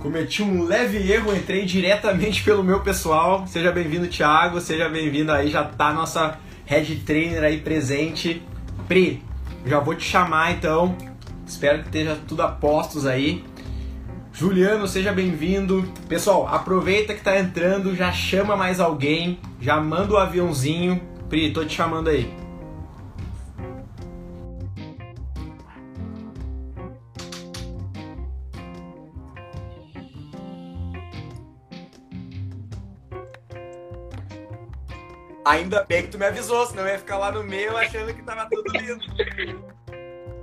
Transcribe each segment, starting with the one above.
Cometi um leve erro, entrei diretamente pelo meu pessoal. Seja bem-vindo, Thiago. Seja bem-vindo aí, já tá nossa head trainer aí presente. Pri, já vou te chamar então. Espero que esteja tudo a postos aí. Juliano, seja bem-vindo. Pessoal, aproveita que tá entrando, já chama mais alguém, já manda o aviãozinho. Pri, tô te chamando aí. Ainda bem que tu me avisou, senão eu ia ficar lá no meio achando que tava tudo lindo.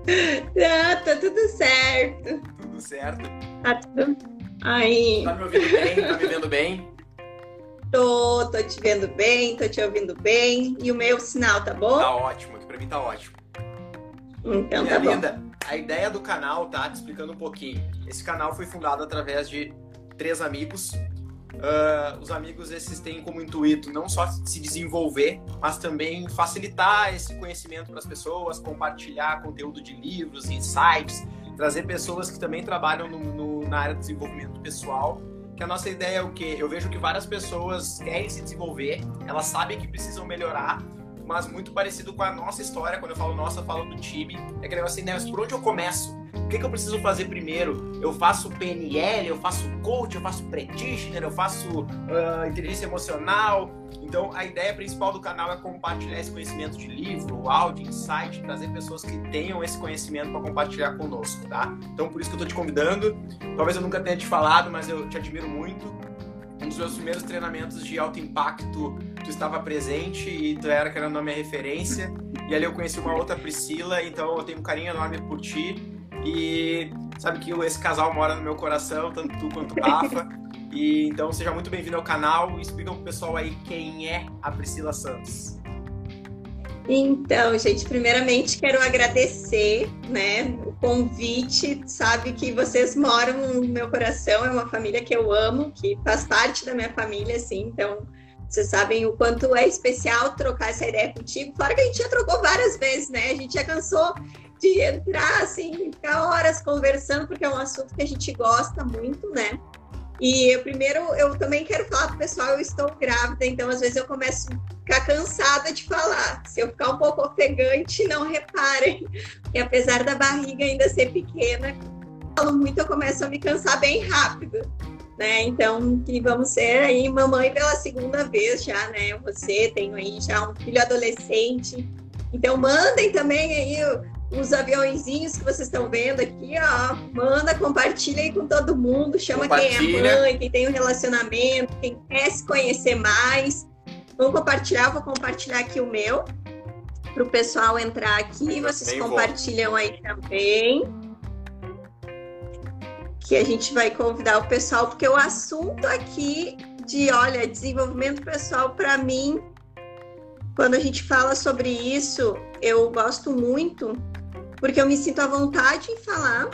Ah, tá tudo certo. Tudo certo? Tá tudo. Aí. Tá me ouvindo bem? Tá me vendo bem? Tô, tô te vendo bem, tô te ouvindo bem. E o meu sinal tá bom? Tá ótimo, aqui pra mim tá ótimo. Então Minha tá linda, a ideia do canal, tá? Te explicando um pouquinho. Esse canal foi fundado através de três amigos. Ah, os amigos esses têm como intuito não só se desenvolver, mas também facilitar esse conhecimento para as pessoas, compartilhar conteúdo de livros, insights, trazer pessoas que também trabalham no- no- na área do desenvolvimento pessoal. Que a nossa ideia é o quê? Eu vejo que várias pessoas querem se desenvolver, elas sabem que precisam melhorar, mas muito parecido com a nossa história, quando eu falo nossa, eu falo do time, é aquele negócio assim, né, por onde eu começo? O que, que eu preciso fazer primeiro? Eu faço PNL, eu faço coach, eu faço practitioner, eu faço ah, inteligência emocional. Então, a ideia principal do canal é compartilhar esse conhecimento de livro, áudio, insight, trazer pessoas que tenham esse conhecimento para compartilhar conosco, tá? Então, por isso que eu tô te convidando. Talvez eu nunca tenha te falado, mas eu te admiro muito. Um dos meus primeiros treinamentos de alto impacto, tu estava presente e tu era, querendo ou minha referência. E ali eu conheci uma outra Priscila, então eu tenho um carinho enorme por ti. E sabe que esse casal mora no meu coração, tanto tu quanto Rafa. E então seja muito bem-vindo ao canal explica pro pessoal aí quem é a Priscila Santos. Então, gente, primeiramente quero agradecer, né, o convite. Sabe que vocês moram no meu coração, é uma família que eu amo, que faz parte da minha família, assim. Então, vocês sabem o quanto é especial trocar essa ideia contigo. Fora que a gente já trocou várias vezes, né? A gente já cansou de entrar, assim, ficar horas conversando, porque é um assunto que a gente gosta muito, né? E eu, primeiro, eu também quero falar pro pessoal, eu estou grávida, então às vezes eu começo a ficar cansada de falar. Se eu ficar um pouco ofegante, não reparem, porque apesar da barriga ainda ser pequena, falo muito, eu começo a me cansar bem rápido. Né? Então, que vamos ser aí mamãe pela segunda vez já, né? Você tenho aí já um filho adolescente. Então, mandem também aí os aviãozinhos que vocês estão vendo aqui, ó. Manda, compartilha aí com todo mundo. Chama quem é mãe, quem tem um relacionamento, quem quer se conhecer mais. Vamos compartilhar, vou compartilhar aqui o meu para o pessoal entrar aqui. Vocês vou. compartilham aí também. Que a gente vai convidar o pessoal, porque o assunto aqui de, olha, desenvolvimento pessoal, para mim, quando a gente fala sobre isso, eu gosto muito, porque eu me sinto à vontade em falar.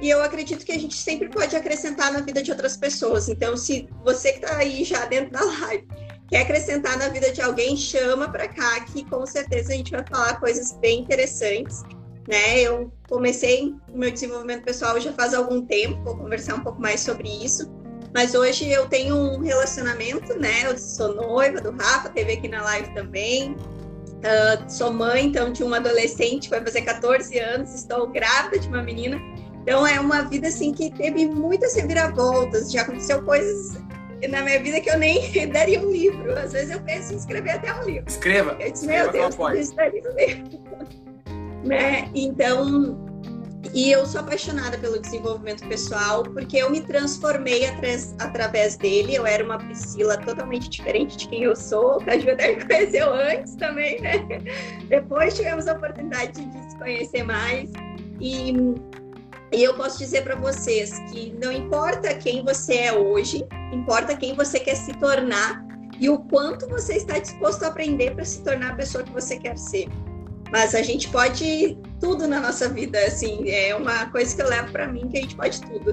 E eu acredito que a gente sempre pode acrescentar na vida de outras pessoas. Então, se você que está aí já dentro da live quer acrescentar na vida de alguém, chama para cá, que com certeza a gente vai falar coisas bem interessantes. Né? Eu comecei o meu desenvolvimento pessoal já faz algum tempo, vou conversar um pouco mais sobre isso. Mas hoje eu tenho um relacionamento, né? Eu sou noiva do Rafa, teve aqui na live também. Uh, sou mãe, então, de uma adolescente, vai fazer 14 anos, estou grávida de uma menina. Então é uma vida assim que teve muitas reviravoltas, já aconteceu coisas na minha vida que eu nem daria um livro. Às vezes eu penso em escrever até um livro. Escreva. Eu disse, escreva meu Deus, daria um livro. né? Então, e eu sou apaixonada pelo desenvolvimento pessoal, porque eu me transformei atras- através dele. Eu era uma Priscila totalmente diferente de quem eu sou. A Ju até me conheceu antes também, né? Depois tivemos a oportunidade de se conhecer mais. E, e eu posso dizer para vocês que não importa quem você é hoje, importa quem você quer se tornar e o quanto você está disposto a aprender para se tornar a pessoa que você quer ser. Mas a gente pode tudo na nossa vida, assim, é uma coisa que eu levo para mim que a gente pode tudo.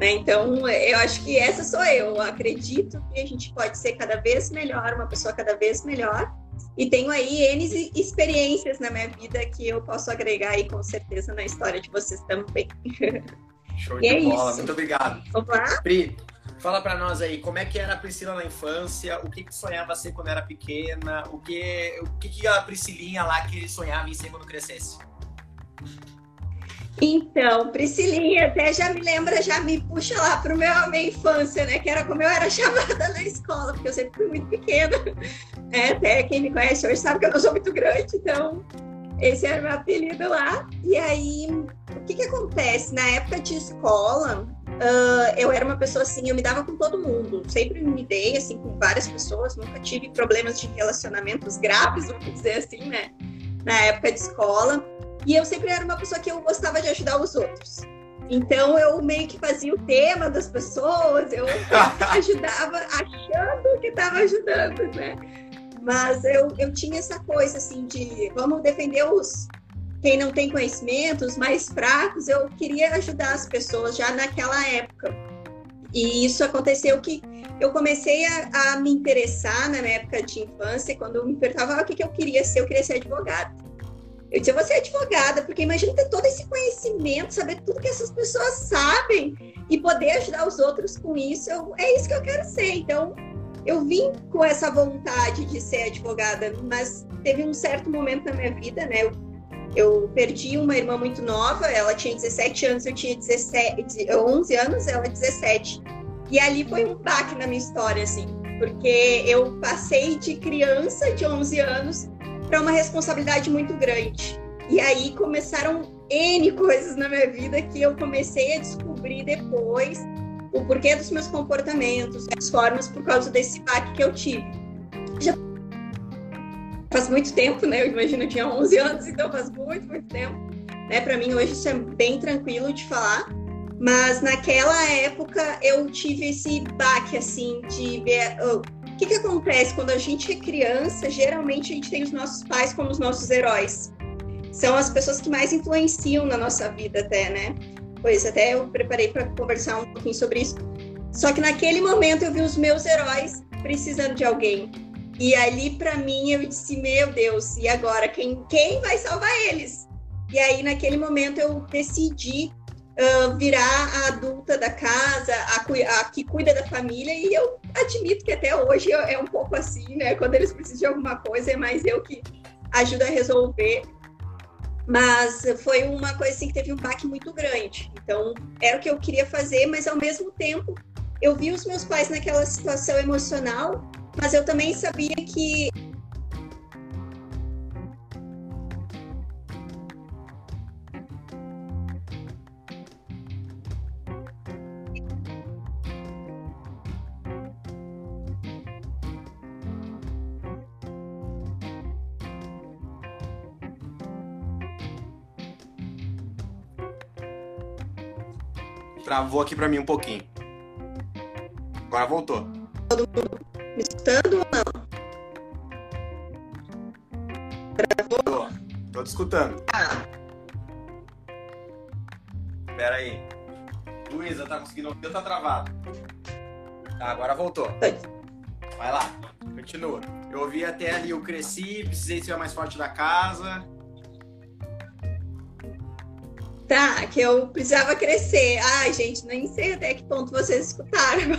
Né? Então, eu acho que essa sou eu. Eu acredito que a gente pode ser cada vez melhor, uma pessoa cada vez melhor. E tenho aí N experiências na minha vida que eu posso agregar aí com certeza na história de vocês também. Show e de é bola, isso. muito obrigado. Opa. Pri, fala para nós aí, como é que era a Priscila na infância? O que, que sonhava ser quando era pequena? O que, o que, que a Priscilinha lá que sonhava em ser quando crescesse? Então, Priscilinha até já me lembra, já me puxa lá para a minha infância, né? Que era como eu era chamada na escola, porque eu sempre fui muito pequena. É, até quem me conhece hoje sabe que eu não sou muito grande, então esse era o meu apelido lá. E aí, o que que acontece? Na época de escola, uh, eu era uma pessoa assim, eu me dava com todo mundo. Sempre me dei, assim, com várias pessoas. Nunca tive problemas de relacionamentos graves, vamos dizer assim, né? Na época de escola. E eu sempre era uma pessoa que eu gostava de ajudar os outros. Então eu meio que fazia o tema das pessoas, eu ajudava achando que estava ajudando, né? Mas eu, eu tinha essa coisa assim de vamos defender os quem não tem conhecimento, os mais fracos. Eu queria ajudar as pessoas já naquela época. E isso aconteceu que eu comecei a, a me interessar na minha época de infância, quando eu me perguntava ah, o que, que eu queria ser, eu queria ser advogada. Eu disse, você é advogada, porque imagina ter todo esse conhecimento, saber tudo que essas pessoas sabem e poder ajudar os outros com isso. Eu, é isso que eu quero ser. Então, eu vim com essa vontade de ser advogada, mas teve um certo momento na minha vida, né? Eu, eu perdi uma irmã muito nova, ela tinha 17 anos, eu tinha 17, 11 anos, ela 17. E ali foi um baque na minha história, assim, porque eu passei de criança de 11 anos para uma responsabilidade muito grande. E aí começaram N coisas na minha vida que eu comecei a descobrir depois o porquê dos meus comportamentos, as formas por causa desse baque que eu tive. Já faz muito tempo, né? Eu imagino que tinha 11 anos, então faz muito, muito tempo. Né? Para mim, hoje, isso é bem tranquilo de falar. Mas naquela época, eu tive esse baque, assim, de ver... Oh, o que, que acontece quando a gente é criança? Geralmente, a gente tem os nossos pais como os nossos heróis. São as pessoas que mais influenciam na nossa vida até, né? Pois até eu preparei para conversar um pouquinho sobre isso. Só que naquele momento eu vi os meus heróis precisando de alguém. E ali para mim eu disse: "Meu Deus, e agora quem quem vai salvar eles?" E aí naquele momento eu decidi uh, virar a adulta da casa, a, a, que cuida da família e eu admito que até hoje é um pouco assim, né? Quando eles precisam de alguma coisa é mais eu que ajudo a resolver. Mas foi uma coisa assim que teve um baque muito grande. Então, era o que eu queria fazer, mas ao mesmo tempo eu vi os meus pais naquela situação emocional, mas eu também sabia que Travou aqui para mim um pouquinho. Agora voltou. Todo mundo me escutando ou não? Tô, tô te escutando. Ah. Pera aí. Luísa, tá conseguindo ouvir ou tá travado? Tá, agora voltou. Vai lá, continua. Eu ouvi até ali, eu cresci, precisei ser mais forte da casa. Tá, que eu precisava crescer. Ai, gente, nem sei até que ponto vocês escutaram,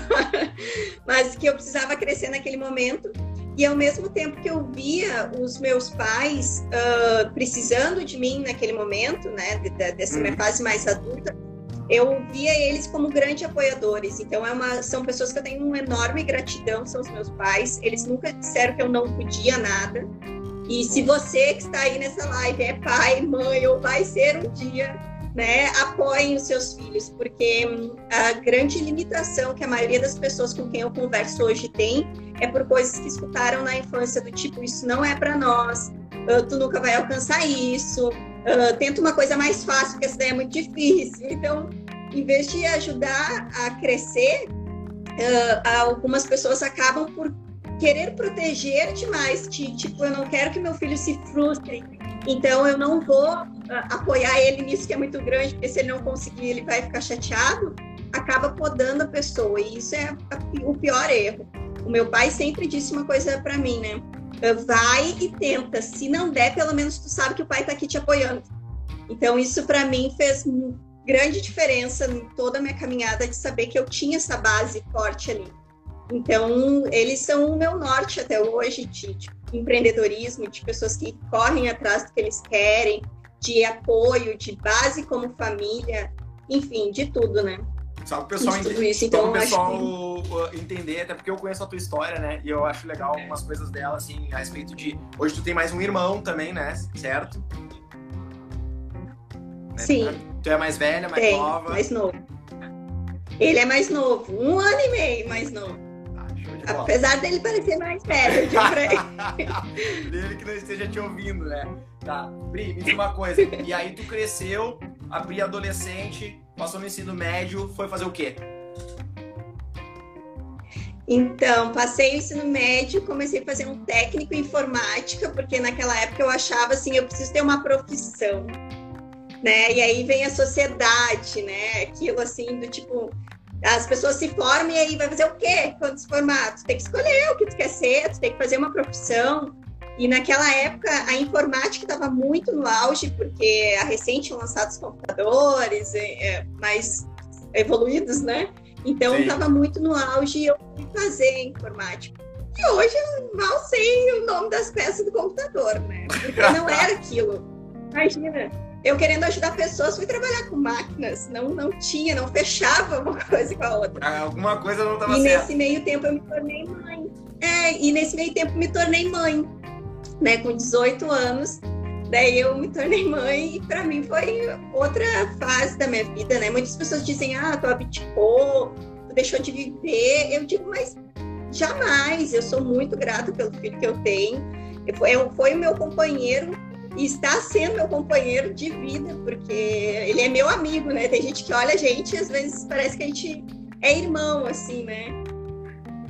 mas que eu precisava crescer naquele momento. E ao mesmo tempo que eu via os meus pais uh, precisando de mim naquele momento, né, dessa minha uhum. fase mais adulta, eu via eles como grandes apoiadores. Então é uma, são pessoas que eu tenho uma enorme gratidão, são os meus pais. Eles nunca disseram que eu não podia nada. E se você que está aí nessa live é pai, mãe ou vai ser um dia, né, apoiem os seus filhos, porque hum, a grande limitação que a maioria das pessoas com quem eu converso hoje tem é por coisas que escutaram na infância, do tipo, isso não é para nós, tu nunca vai alcançar isso, tenta uma coisa mais fácil, porque essa daí é muito difícil. Então, em vez de ajudar a crescer, algumas pessoas acabam por querer proteger demais, de, tipo, eu não quero que meu filho se frustre, então eu não vou apoiar ele nisso que é muito grande, porque se ele não conseguir, ele vai ficar chateado, acaba podando a pessoa. E isso é o pior erro. O meu pai sempre disse uma coisa para mim, né? Vai e tenta. Se não der, pelo menos tu sabe que o pai tá aqui te apoiando. Então isso para mim fez grande diferença em toda a minha caminhada de saber que eu tinha essa base forte ali. Então, eles são o meu norte até hoje de empreendedorismo, de pessoas que correm atrás do que eles querem, de apoio, de base como família, enfim, de tudo, né? Só o pessoal, isso, então, o pessoal que... entender, até porque eu conheço a tua história, né? E eu acho legal algumas coisas dela, assim, a respeito de. Hoje tu tem mais um irmão também, né? Certo? Né? Sim. Tu é mais velha, mais tem, nova? Mais novo. Ele é mais novo, um ano e meio mais novo. Apesar dele parecer mais velho, de ele. dele que não esteja te ouvindo, né? Tá. Bri, me diz uma coisa. E aí tu cresceu, abri adolescente, passou no ensino médio, foi fazer o quê? Então, passei o ensino médio, comecei a fazer um técnico em informática, porque naquela época eu achava assim, eu preciso ter uma profissão, né? E aí vem a sociedade, né? Aquilo assim do tipo, as pessoas se formam e aí vai fazer o quê quando se formar? Tu tem que escolher o que tu quer ser, tu tem que fazer uma profissão. E naquela época a informática estava muito no auge, porque a recente tinham lançado os computadores é mais evoluídos, né? Então estava muito no auge e eu fui fazer informática. E hoje eu mal sei o nome das peças do computador, né? Porque não era aquilo. Imagina, eu querendo ajudar pessoas, fui trabalhar com máquinas. Não, não tinha, não fechava uma coisa com a outra. Ah, alguma coisa não estava certa. E nesse meio tempo eu me tornei mãe. É, e nesse meio tempo me tornei mãe né, com 18 anos. Daí eu me tornei mãe e para mim foi outra fase da minha vida, né? Muitas pessoas dizem, ah, tu abdicou, tu deixou de viver. Eu digo, mas jamais. Eu sou muito grata pelo filho que eu tenho. Foi, foi o meu companheiro e está sendo meu companheiro de vida, porque ele é meu amigo, né? Tem gente que olha a gente e às vezes parece que a gente é irmão, assim, né?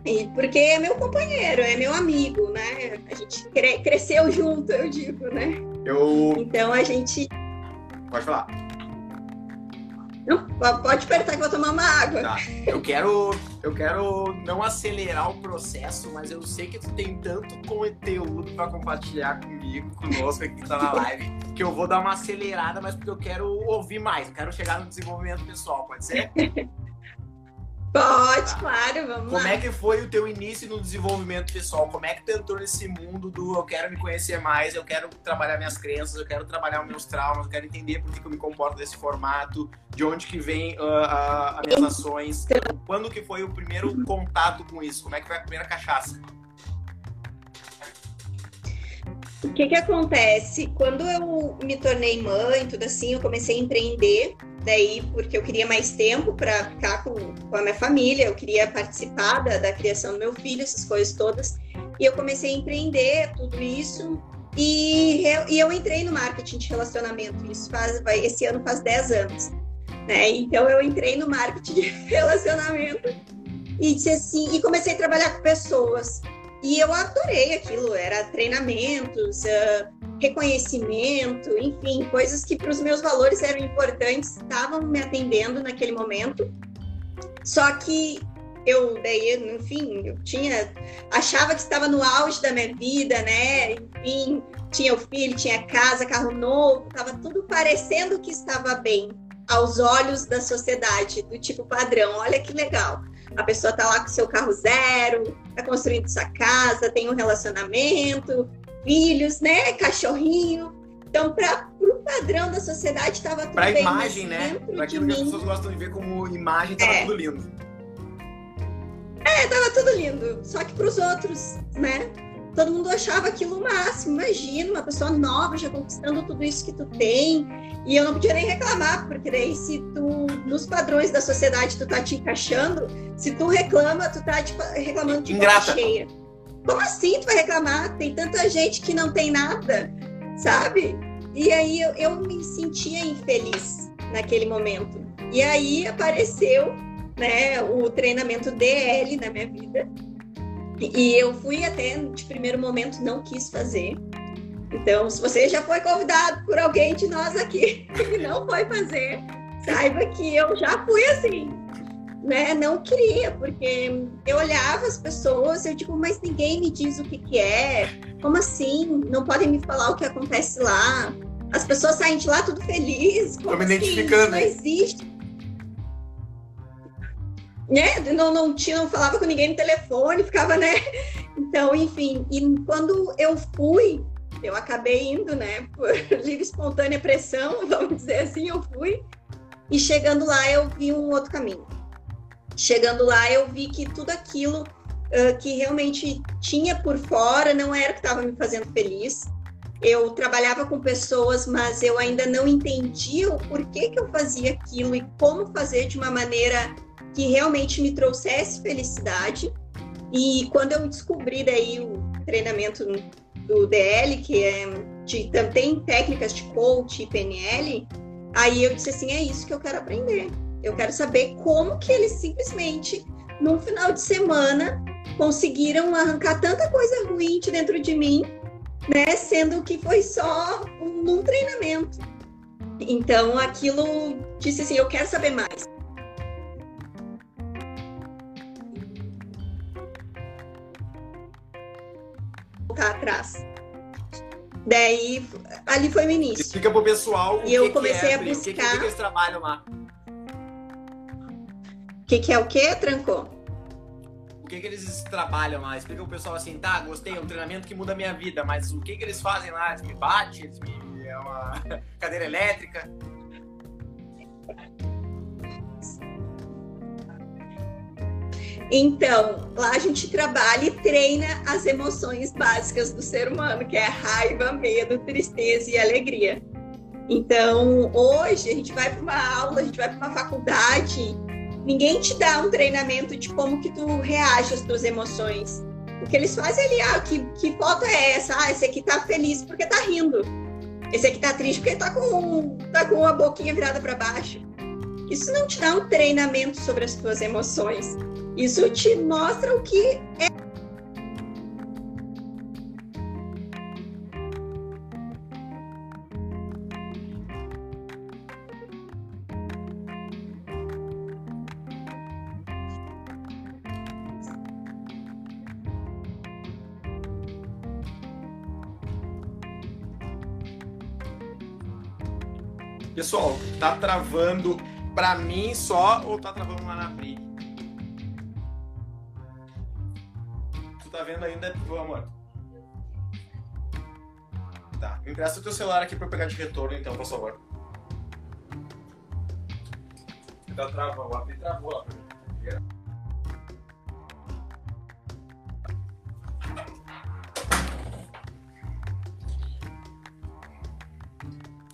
E porque é meu companheiro, é meu amigo, né? A gente cre cresceu junto, eu digo, né? Eu... Então a gente. Pode falar. Não, pode apertar que eu vou tomar uma água. Tá. Eu quero, eu quero não acelerar o processo, mas eu sei que tu tem tanto conteúdo para compartilhar comigo, conosco aqui que tá na live, que eu vou dar uma acelerada, mas porque eu quero ouvir mais, eu quero chegar no desenvolvimento pessoal, pode ser? Pode, claro, vamos Como lá. é que foi o teu início no desenvolvimento pessoal? Como é que tu entrou nesse mundo do eu quero me conhecer mais, eu quero trabalhar minhas crenças, eu quero trabalhar os meus traumas, eu quero entender por que, eu me comporto desse formato, de onde que vem uh, uh, as minhas ações. Quando que foi o primeiro contato com isso? Como é que foi a primeira cachaça? O que que acontece? Quando eu me tornei mãe, tudo assim, eu comecei a empreender daí porque eu queria mais tempo para ficar com, com, a minha família, eu queria participar da, da, criação do meu filho, essas coisas todas. E eu comecei a empreender tudo isso. E, e eu entrei no marketing de relacionamento, isso faz, vai, esse ano faz 10 anos. Né? Então eu entrei no marketing de relacionamento e disse assim, e comecei a trabalhar com pessoas. E eu adorei aquilo, era treinamentos, uh, reconhecimento, enfim, coisas que para os meus valores eram importantes, estavam me atendendo naquele momento. Só que eu daí, enfim, eu tinha achava que estava no auge da minha vida, né? Enfim, tinha o filho, tinha casa, carro novo, estava tudo parecendo que estava bem aos olhos da sociedade, do tipo padrão. Olha que legal. A pessoa tá lá com seu carro zero, tá construindo sua casa, tem um relacionamento, filhos, né? Cachorrinho. Então, para o padrão da sociedade, estava tudo pra bem. Para imagem, né? Para aquilo que as pessoas gostam de ver como imagem, estava é. tudo lindo. É, tava tudo lindo. Só que para os outros, né? Todo mundo achava aquilo o máximo. Imagina, uma pessoa nova já conquistando tudo isso que tu tem. E eu não podia nem reclamar, porque daí se tu, nos padrões da sociedade, tu tá te encaixando, se tu reclama, tu tá tipo, reclamando de Ingrata. cheia. Como assim tu vai reclamar? Tem tanta gente que não tem nada, sabe? E aí eu, eu me sentia infeliz naquele momento. E aí apareceu né, o treinamento DL na minha vida. E eu fui até, de primeiro momento, não quis fazer. Então, se você já foi convidado por alguém de nós aqui que não foi fazer, saiba que eu já fui assim né, não queria, porque eu olhava as pessoas, eu digo, mas ninguém me diz o que, que é, como assim? Não podem me falar o que acontece lá, as pessoas saem de lá tudo felizes. Tô me identificando. Isso não existe. Né? Não, não, tinha, não falava com ninguém no telefone, ficava, né? Então, enfim, e quando eu fui, eu acabei indo, né, por livre espontânea pressão, vamos dizer assim, eu fui. E chegando lá, eu vi um outro caminho. Chegando lá, eu vi que tudo aquilo uh, que realmente tinha por fora não era o que estava me fazendo feliz. Eu trabalhava com pessoas, mas eu ainda não entendia o porquê que eu fazia aquilo e como fazer de uma maneira que realmente me trouxesse felicidade. E quando eu descobri daí o treinamento do DL, que é de, tem técnicas de coach e PNL, aí eu disse assim, é isso que eu quero aprender. Eu quero saber como que eles simplesmente, num final de semana, conseguiram arrancar tanta coisa ruim de dentro de mim, né? Sendo que foi só um, num treinamento. Então, aquilo disse assim: eu quero saber mais. Voltar atrás. Daí, ali foi o início. Explica pro pessoal e eu comecei que é, a buscar. O que, que, que eles trabalham lá? O que, que é o quê? Trancou que, que eles trabalham lá? Explica o pessoal assim, tá, gostei, é um treinamento que muda a minha vida, mas o que, que eles fazem lá? Eles me batem, eles me... é uma cadeira elétrica. Então, lá a gente trabalha e treina as emoções básicas do ser humano, que é raiva, medo, tristeza e alegria. Então, hoje a gente vai para uma aula, a gente vai para uma faculdade Ninguém te dá um treinamento de como que tu reage às tuas emoções. O que eles fazem ali, ah, que, que foto é essa? Ah, esse aqui tá feliz porque tá rindo. Esse aqui tá triste porque tá com, tá com a boquinha virada para baixo. Isso não te dá um treinamento sobre as tuas emoções. Isso te mostra o que é tá travando para mim só ou tá travando lá na Pri? Tu tá vendo ainda, meu amor? Tá, empresta o teu celular aqui para pegar de retorno então, por favor. Tá travando, a Pri travou lá pra mim.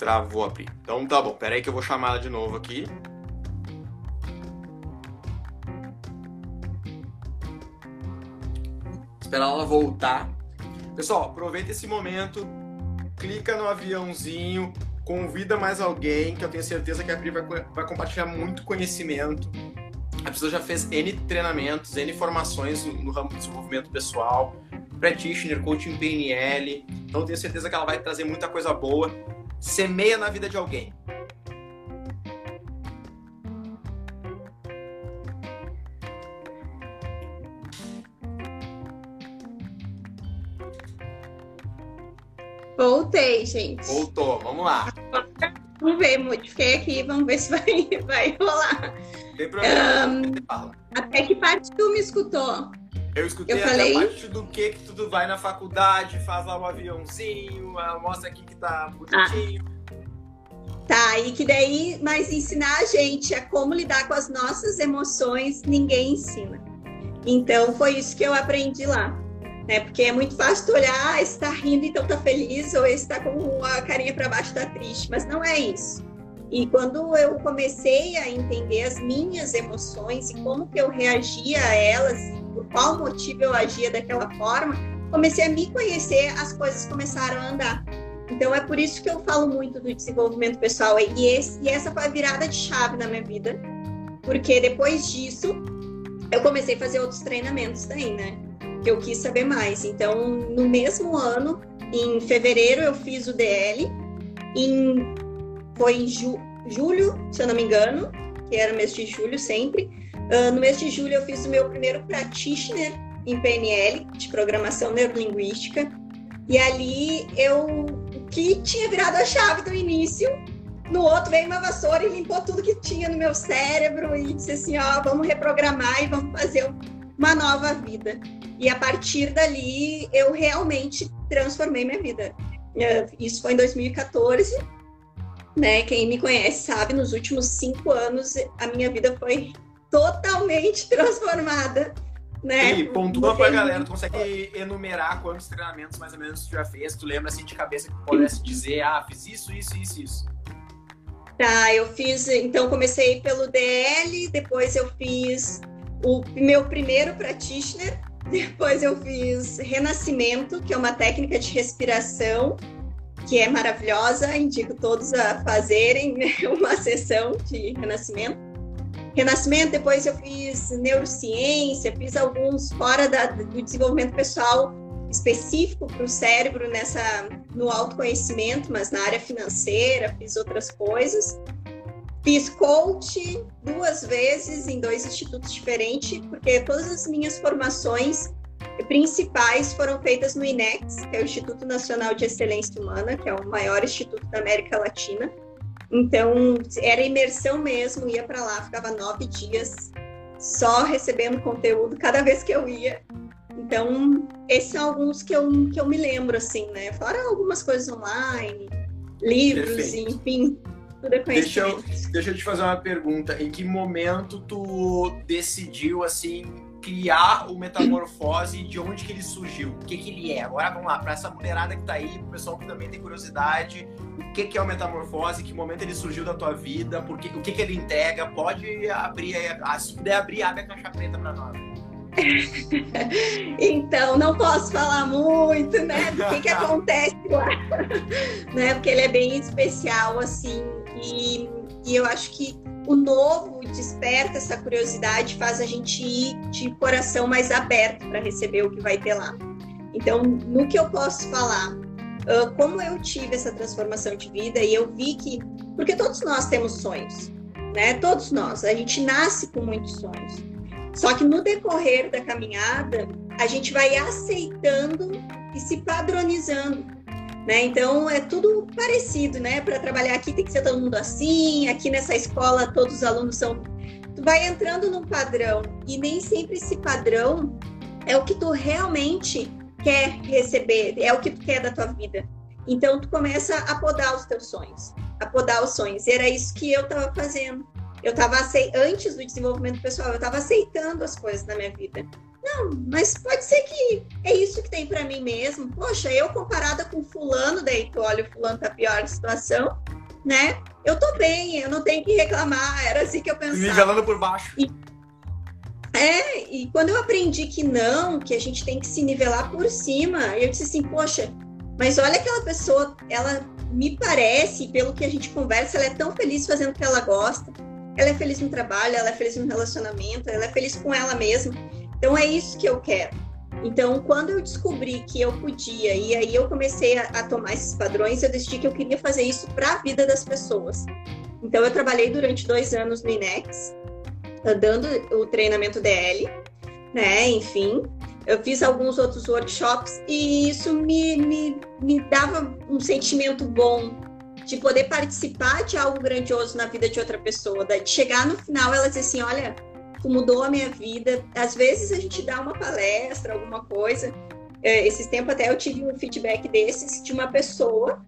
Travou a Pri. Então tá bom, pera aí que eu vou chamar ela de novo aqui. Esperar ela voltar. Pessoal, aproveita esse momento, clica no aviãozinho, convida mais alguém, que eu tenho certeza que a Pri vai, vai compartilhar muito conhecimento. A pessoa já fez N treinamentos, N formações no ramo de desenvolvimento pessoal, practitioner, coaching PNL. Então tenho certeza que ela vai trazer muita coisa boa semeia na vida de alguém. Voltei, gente. Voltou, vamos lá. Vamos ver, modifiquei aqui, vamos ver se vai, vai rolar. Tem problema. Um, até que parte tu me escutou? Eu escutei eu falei... a parte do que que tu vai na faculdade, faz lá o um aviãozinho, mostra aqui que tá bonitinho. Ah. Tá, e que daí, mas ensinar a gente a como lidar com as nossas emoções, ninguém ensina. Então foi isso que eu aprendi lá. Né? Porque é muito fácil tu olhar, ah, esse tá rindo, então tá feliz, ou esse tá com a carinha para baixo, tá triste, mas não é isso. E quando eu comecei a entender as minhas emoções e como que eu reagia a elas, por qual motivo eu agia daquela forma, comecei a me conhecer, as coisas começaram a andar. Então é por isso que eu falo muito do desenvolvimento pessoal e, esse, e essa foi a virada de chave na minha vida, porque depois disso eu comecei a fazer outros treinamentos daí, né? Que eu quis saber mais. Então no mesmo ano, em fevereiro eu fiz o DL, em foi em ju, julho, se eu não me engano, que era mês de julho sempre. Uh, no mês de julho eu fiz o meu primeiro practitioner em PNL, de programação neurolinguística, e ali eu, que tinha virado a chave do início. No outro veio uma vassoura e limpou tudo que tinha no meu cérebro e disse assim, ó, vamos reprogramar e vamos fazer uma nova vida. E a partir dali eu realmente transformei minha vida. É, isso foi em 2014, né? Quem me conhece sabe, nos últimos cinco anos a minha vida foi totalmente transformada. Né? E pontua pra galera, tu consegue enumerar quantos treinamentos mais ou menos tu já fez? Tu lembra assim de cabeça que pudesse dizer, ah, fiz isso, isso, isso, isso. Tá, eu fiz, então comecei pelo DL, depois eu fiz o meu primeiro practitioner, depois eu fiz renascimento, que é uma técnica de respiração que é maravilhosa, indico todos a fazerem uma sessão de renascimento. Renascimento, depois eu fiz neurociência, fiz alguns fora da, do desenvolvimento pessoal específico para o cérebro nessa no autoconhecimento, mas na área financeira, fiz outras coisas. Fiz coach duas vezes em dois institutos diferentes, porque todas as minhas formações principais foram feitas no INEX, que é o Instituto Nacional de Excelência Humana, que é o maior instituto da América Latina. Então, era imersão mesmo, ia para lá, ficava nove dias só recebendo conteúdo cada vez que eu ia. Então, esses são alguns que eu, que eu me lembro, assim, né? Fora algumas coisas online, livros, Perfeito. enfim, tudo é deixa eu, deixa eu te fazer uma pergunta. Em que momento tu decidiu, assim, criar o Metamorfose de onde que ele surgiu? O que que ele é? Agora vamos lá, para essa mulherada que tá aí, pro pessoal que também tem curiosidade, o que que é o Metamorfose? Que momento ele surgiu da tua vida? Porque, o que que ele integra? Pode abrir, se puder abrir, abre a caixa preta para nós. então, não posso falar muito, né, do que, que acontece lá, né, porque ele é bem especial, assim, e, e eu acho que o novo desperta essa curiosidade, faz a gente ir de coração mais aberto para receber o que vai ter lá. Então, no que eu posso falar, uh, como eu tive essa transformação de vida e eu vi que, porque todos nós temos sonhos, né? Todos nós, a gente nasce com muitos sonhos. Só que no decorrer da caminhada, a gente vai aceitando e se padronizando. Né? Então é tudo parecido, né? Para trabalhar aqui tem que ser todo mundo assim, aqui nessa escola todos os alunos são. Tu vai entrando num padrão e nem sempre esse padrão é o que tu realmente quer receber, é o que tu quer da tua vida. Então tu começa a podar os teus sonhos, a podar os sonhos. E era isso que eu estava fazendo. Eu estava antes do desenvolvimento pessoal, eu estava aceitando as coisas na minha vida. Não, mas pode ser que é isso que tem para mim mesmo. Poxa, eu comparada com fulano, daí tu olha o fulano tá pior situação, né? Eu tô bem, eu não tenho que reclamar. Era assim que eu pensava. Nivelando por baixo. E, é, e quando eu aprendi que não, que a gente tem que se nivelar por cima, eu disse assim, poxa, mas olha aquela pessoa, ela me parece, pelo que a gente conversa, ela é tão feliz fazendo o que ela gosta. Ela é feliz no trabalho, ela é feliz no relacionamento, ela é feliz com ela mesma. Então é isso que eu quero. Então, quando eu descobri que eu podia, e aí eu comecei a, a tomar esses padrões, eu decidi que eu queria fazer isso para a vida das pessoas. Então, eu trabalhei durante dois anos no INEX, dando o treinamento DL, né? Enfim, eu fiz alguns outros workshops e isso me, me, me dava um sentimento bom de poder participar de algo grandioso na vida de outra pessoa, de chegar no final ela dizer assim, olha, mudou a minha vida. Às vezes a gente dá uma palestra, alguma coisa. É, esses tempos até eu tive um feedback desses de uma pessoa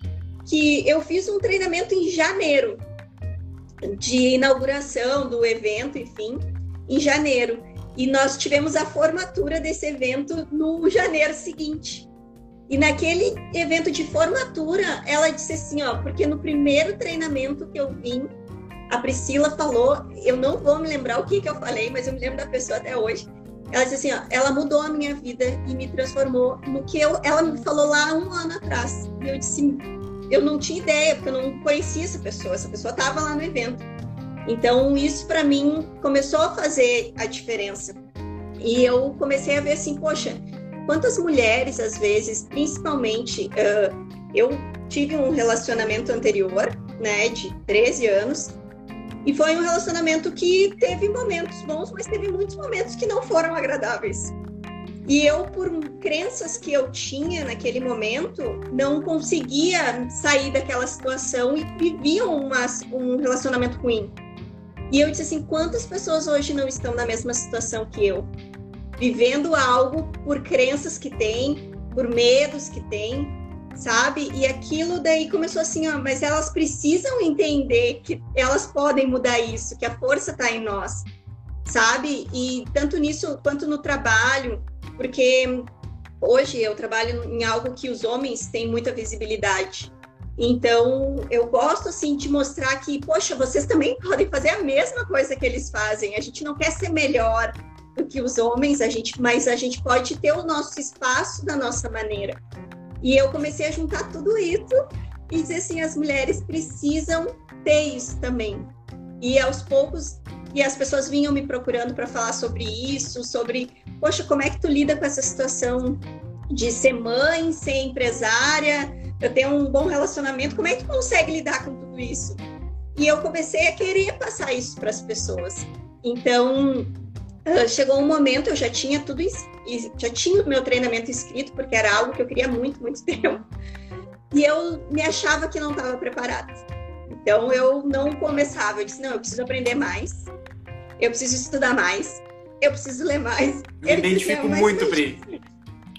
que eu fiz um treinamento em janeiro de inauguração do evento, enfim, em janeiro. E nós tivemos a formatura desse evento no janeiro seguinte. E naquele evento de formatura, ela disse assim, ó, porque no primeiro treinamento que eu vim, a Priscila falou, eu não vou me lembrar o que, que eu falei, mas eu me lembro da pessoa até hoje. Ela disse assim, ó, ela mudou a minha vida e me transformou no que eu, ela me falou lá um ano atrás. E eu disse, eu não tinha ideia, porque eu não conhecia essa pessoa, essa pessoa estava lá no evento. Então, isso para mim começou a fazer a diferença. E eu comecei a ver assim, poxa, quantas mulheres, às vezes, principalmente, uh, eu tive um relacionamento anterior, né, de 13 anos, e foi um relacionamento que teve momentos bons, mas teve muitos momentos que não foram agradáveis. E eu, por crenças que eu tinha naquele momento, não conseguia sair daquela situação e vivia uma, um relacionamento ruim. E eu disse assim: quantas pessoas hoje não estão na mesma situação que eu? Vivendo algo por crenças que têm, por medos que têm, sabe? E aquilo daí começou assim, ó, mas elas precisam entender que elas podem mudar isso, que a força está em nós, sabe? E tanto nisso quanto no trabalho, porque hoje eu trabalho em algo que os homens têm muita visibilidade. Então, eu gosto assim de mostrar que, poxa, vocês também podem fazer a mesma coisa que eles fazem. A gente não quer ser melhor do que os homens, a gente, mas a gente pode ter o nosso espaço da nossa maneira. E eu comecei a juntar tudo isso e dizer assim, as mulheres precisam ter isso também. E aos poucos, e as pessoas vinham me procurando para falar sobre isso, sobre, poxa, como é que tu lida com essa situação de ser mãe, ser empresária, eu tenho um bom relacionamento, como é que tu consegue lidar com tudo isso? E eu comecei a querer passar isso para as pessoas. Então, chegou um momento, eu já tinha tudo já tinha o meu treinamento escrito, porque era algo que eu queria muito, muito tempo. E eu me achava que não estava preparada. Então eu não começava, eu disse, não, eu preciso aprender mais, eu preciso estudar mais, eu preciso ler mais. Me identifico muito, Pri.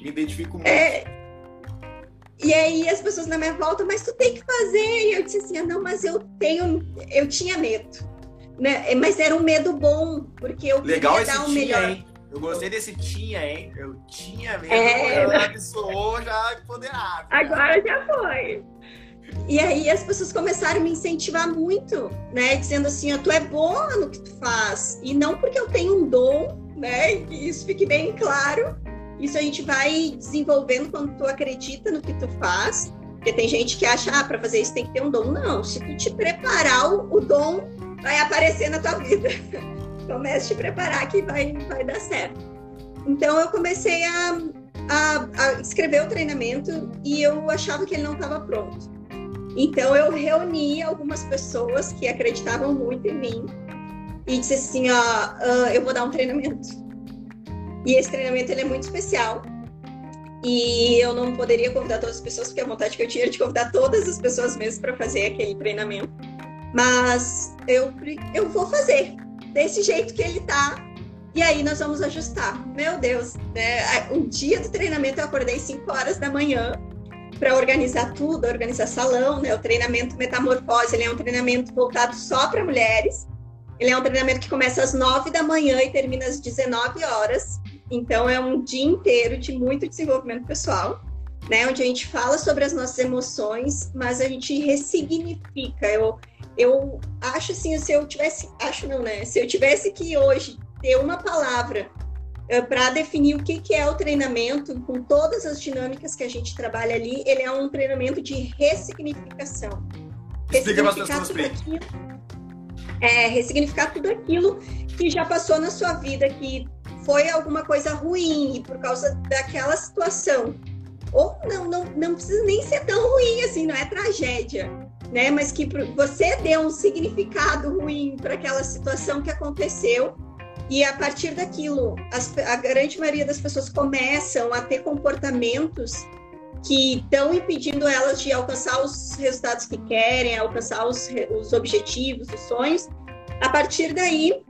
Me identifico muito. É, e aí as pessoas na minha volta, mas tu tem que fazer. E eu disse assim, ah, não, mas eu tenho, eu tinha medo. Né? Mas era um medo bom, porque eu Legal queria dar o melhor. Hein? Eu gostei desse tinha, hein? Eu tinha medo, é... ela soou já empoderado. Agora já foi. E aí as pessoas começaram a me incentivar muito, né? Dizendo assim, tu é boa no que tu faz. E não porque eu tenho um dom, né? E isso fique bem claro, isso a gente vai desenvolvendo quando tu acredita no que tu faz. Porque tem gente que acha, ah, para fazer isso tem que ter um dom. Não, se tu te preparar, o dom vai aparecer na tua vida. Comece a te preparar que vai, vai dar certo. Então eu comecei a, a, a escrever o treinamento e eu achava que ele não estava pronto. Então eu reuni algumas pessoas que acreditavam muito em mim e disse assim, ó, uh, eu vou dar um treinamento e esse treinamento ele é muito especial. E eu não poderia convidar todas as pessoas, porque a vontade que eu tinha era de convidar todas as pessoas mesmo para fazer aquele treinamento. Mas eu, eu vou fazer desse jeito que ele tá. E aí nós vamos ajustar. Meu Deus, né? Um dia do treinamento eu acordei 5 horas da manhã para organizar tudo, organizar salão, né? O treinamento Metamorfose, ele é um treinamento voltado só para mulheres. Ele é um treinamento que começa às 9 da manhã e termina às 19 horas. Então, é um dia inteiro de muito desenvolvimento pessoal, né? Onde a gente fala sobre as nossas emoções, mas a gente ressignifica. Eu, eu acho assim, se eu tivesse, acho não, né? Se eu tivesse que hoje ter uma palavra uh, para definir o que, que é o treinamento, com todas as dinâmicas que a gente trabalha ali, ele é um treinamento de ressignificação. Explica para as pessoas, é, ressignificar tudo aquilo que já passou na sua vida, que foi alguma coisa ruim por causa daquela situação. Ou não, não, não precisa nem ser tão ruim assim, não é tragédia, né? Mas que você deu um significado ruim para aquela situação que aconteceu e a partir daquilo, as, a grande maioria das pessoas começam a ter comportamentos que estão impedindo elas de alcançar os resultados que querem, alcançar os, os objetivos, os sonhos. A partir daí,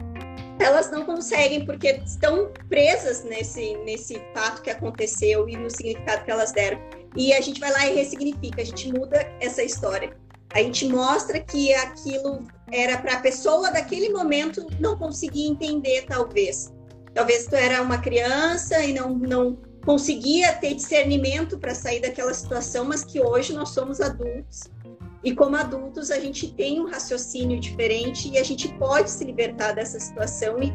elas não conseguem porque estão presas nesse, nesse fato que aconteceu e no significado que elas deram. E a gente vai lá e ressignifica, a gente muda essa história. A gente mostra que aquilo era para a pessoa daquele momento não conseguir entender, talvez. Talvez tu era uma criança e não, não conseguia ter discernimento para sair daquela situação, mas que hoje nós somos adultos e como adultos, a gente tem um raciocínio diferente e a gente pode se libertar dessa situação e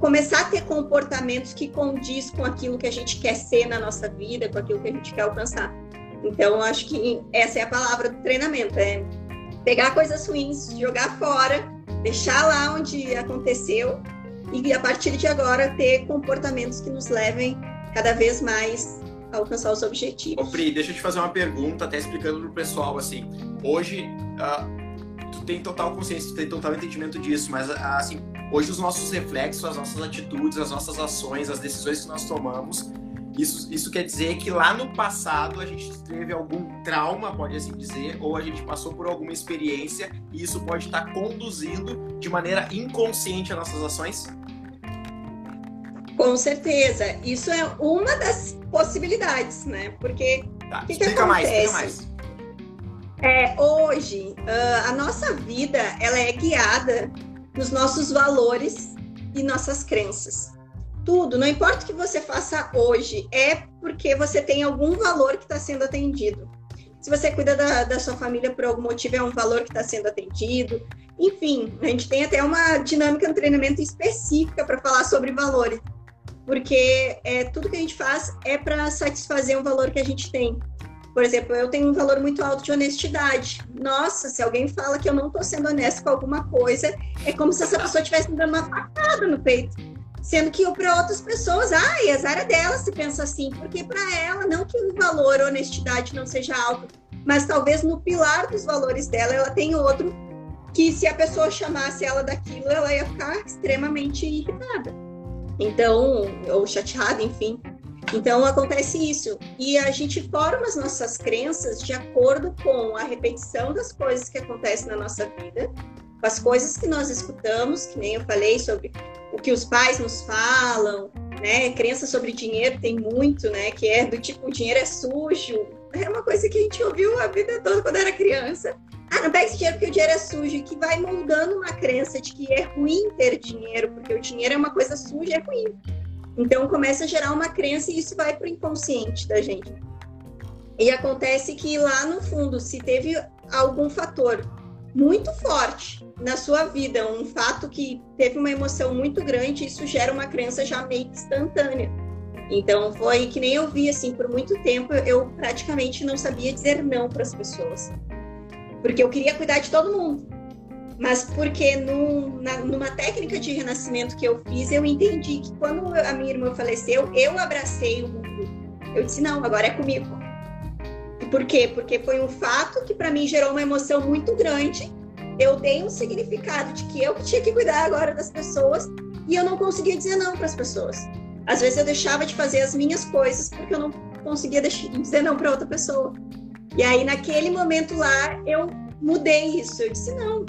começar a ter comportamentos que condiz com aquilo que a gente quer ser na nossa vida, com aquilo que a gente quer alcançar. Então, acho que essa é a palavra do treinamento, é pegar coisas ruins, jogar fora, deixar lá onde aconteceu e a partir de agora ter comportamentos que nos levem cada vez mais alcançar os objetivos. Ô, Pri, deixa eu te fazer uma pergunta, até explicando pro pessoal, assim, hoje uh, tu tem total consciência, tu tem total entendimento disso, mas uh, assim, hoje os nossos reflexos, as nossas atitudes, as nossas ações, as decisões que nós tomamos, Isso, isso quer dizer que lá no passado a gente teve algum trauma, pode assim dizer, ou a gente passou por alguma experiência e isso pode estar conduzindo de maneira inconsciente as nossas ações? Com certeza. Isso é uma das possibilidades, né? Porque. Tá, que explica que mais, explica mais. É, hoje, uh, a nossa vida ela é guiada nos nossos valores e nossas crenças. Tudo, não importa o que você faça hoje, é porque você tem algum valor que está sendo atendido. Se você cuida da, da sua família por algum motivo, é um valor que está sendo atendido. Enfim, a gente tem até uma dinâmica no treinamento específica para falar sobre valores porque é, tudo que a gente faz é para satisfazer um valor que a gente tem. Por exemplo, eu tenho um valor muito alto de honestidade. Nossa, se alguém fala que eu não estou sendo honesto com alguma coisa, é como se essa pessoa estivesse me dando uma facada no peito. Sendo que para outras pessoas, ah, e azar é dela se pensa assim, porque para ela, não que o valor honestidade não seja alto, mas talvez no pilar dos valores dela ela tem outro que se a pessoa chamasse ela daquilo, ela ia ficar extremamente irritada. Então, ou chateada, enfim. Então acontece isso. E a gente forma as nossas crenças de acordo com a repetição das coisas que acontecem na nossa vida, com as coisas que nós escutamos, que nem eu falei sobre o que os pais nos falam, né? Crença sobre dinheiro tem muito, né? Que é do tipo, o dinheiro é sujo. É uma coisa que a gente ouviu a vida toda quando era criança ah, não pega esse dinheiro porque o dinheiro é sujo, e que vai moldando uma crença de que é ruim ter dinheiro, porque o dinheiro é uma coisa suja, é ruim. Então começa a gerar uma crença e isso vai para o inconsciente da gente. E acontece que lá no fundo, se teve algum fator muito forte na sua vida, um fato que teve uma emoção muito grande, isso gera uma crença já meio instantânea. Então foi que nem eu vi assim, por muito tempo eu praticamente não sabia dizer não para as pessoas porque eu queria cuidar de todo mundo. Mas porque no, na, numa técnica de renascimento que eu fiz, eu entendi que quando a minha irmã faleceu, eu abracei o mundo. Eu disse, não, agora é comigo. E por quê? Porque foi um fato que para mim gerou uma emoção muito grande. Eu dei um significado de que eu tinha que cuidar agora das pessoas e eu não conseguia dizer não para as pessoas. Às vezes eu deixava de fazer as minhas coisas porque eu não conseguia dizer não para outra pessoa. E aí, naquele momento lá, eu mudei isso. Eu disse: não,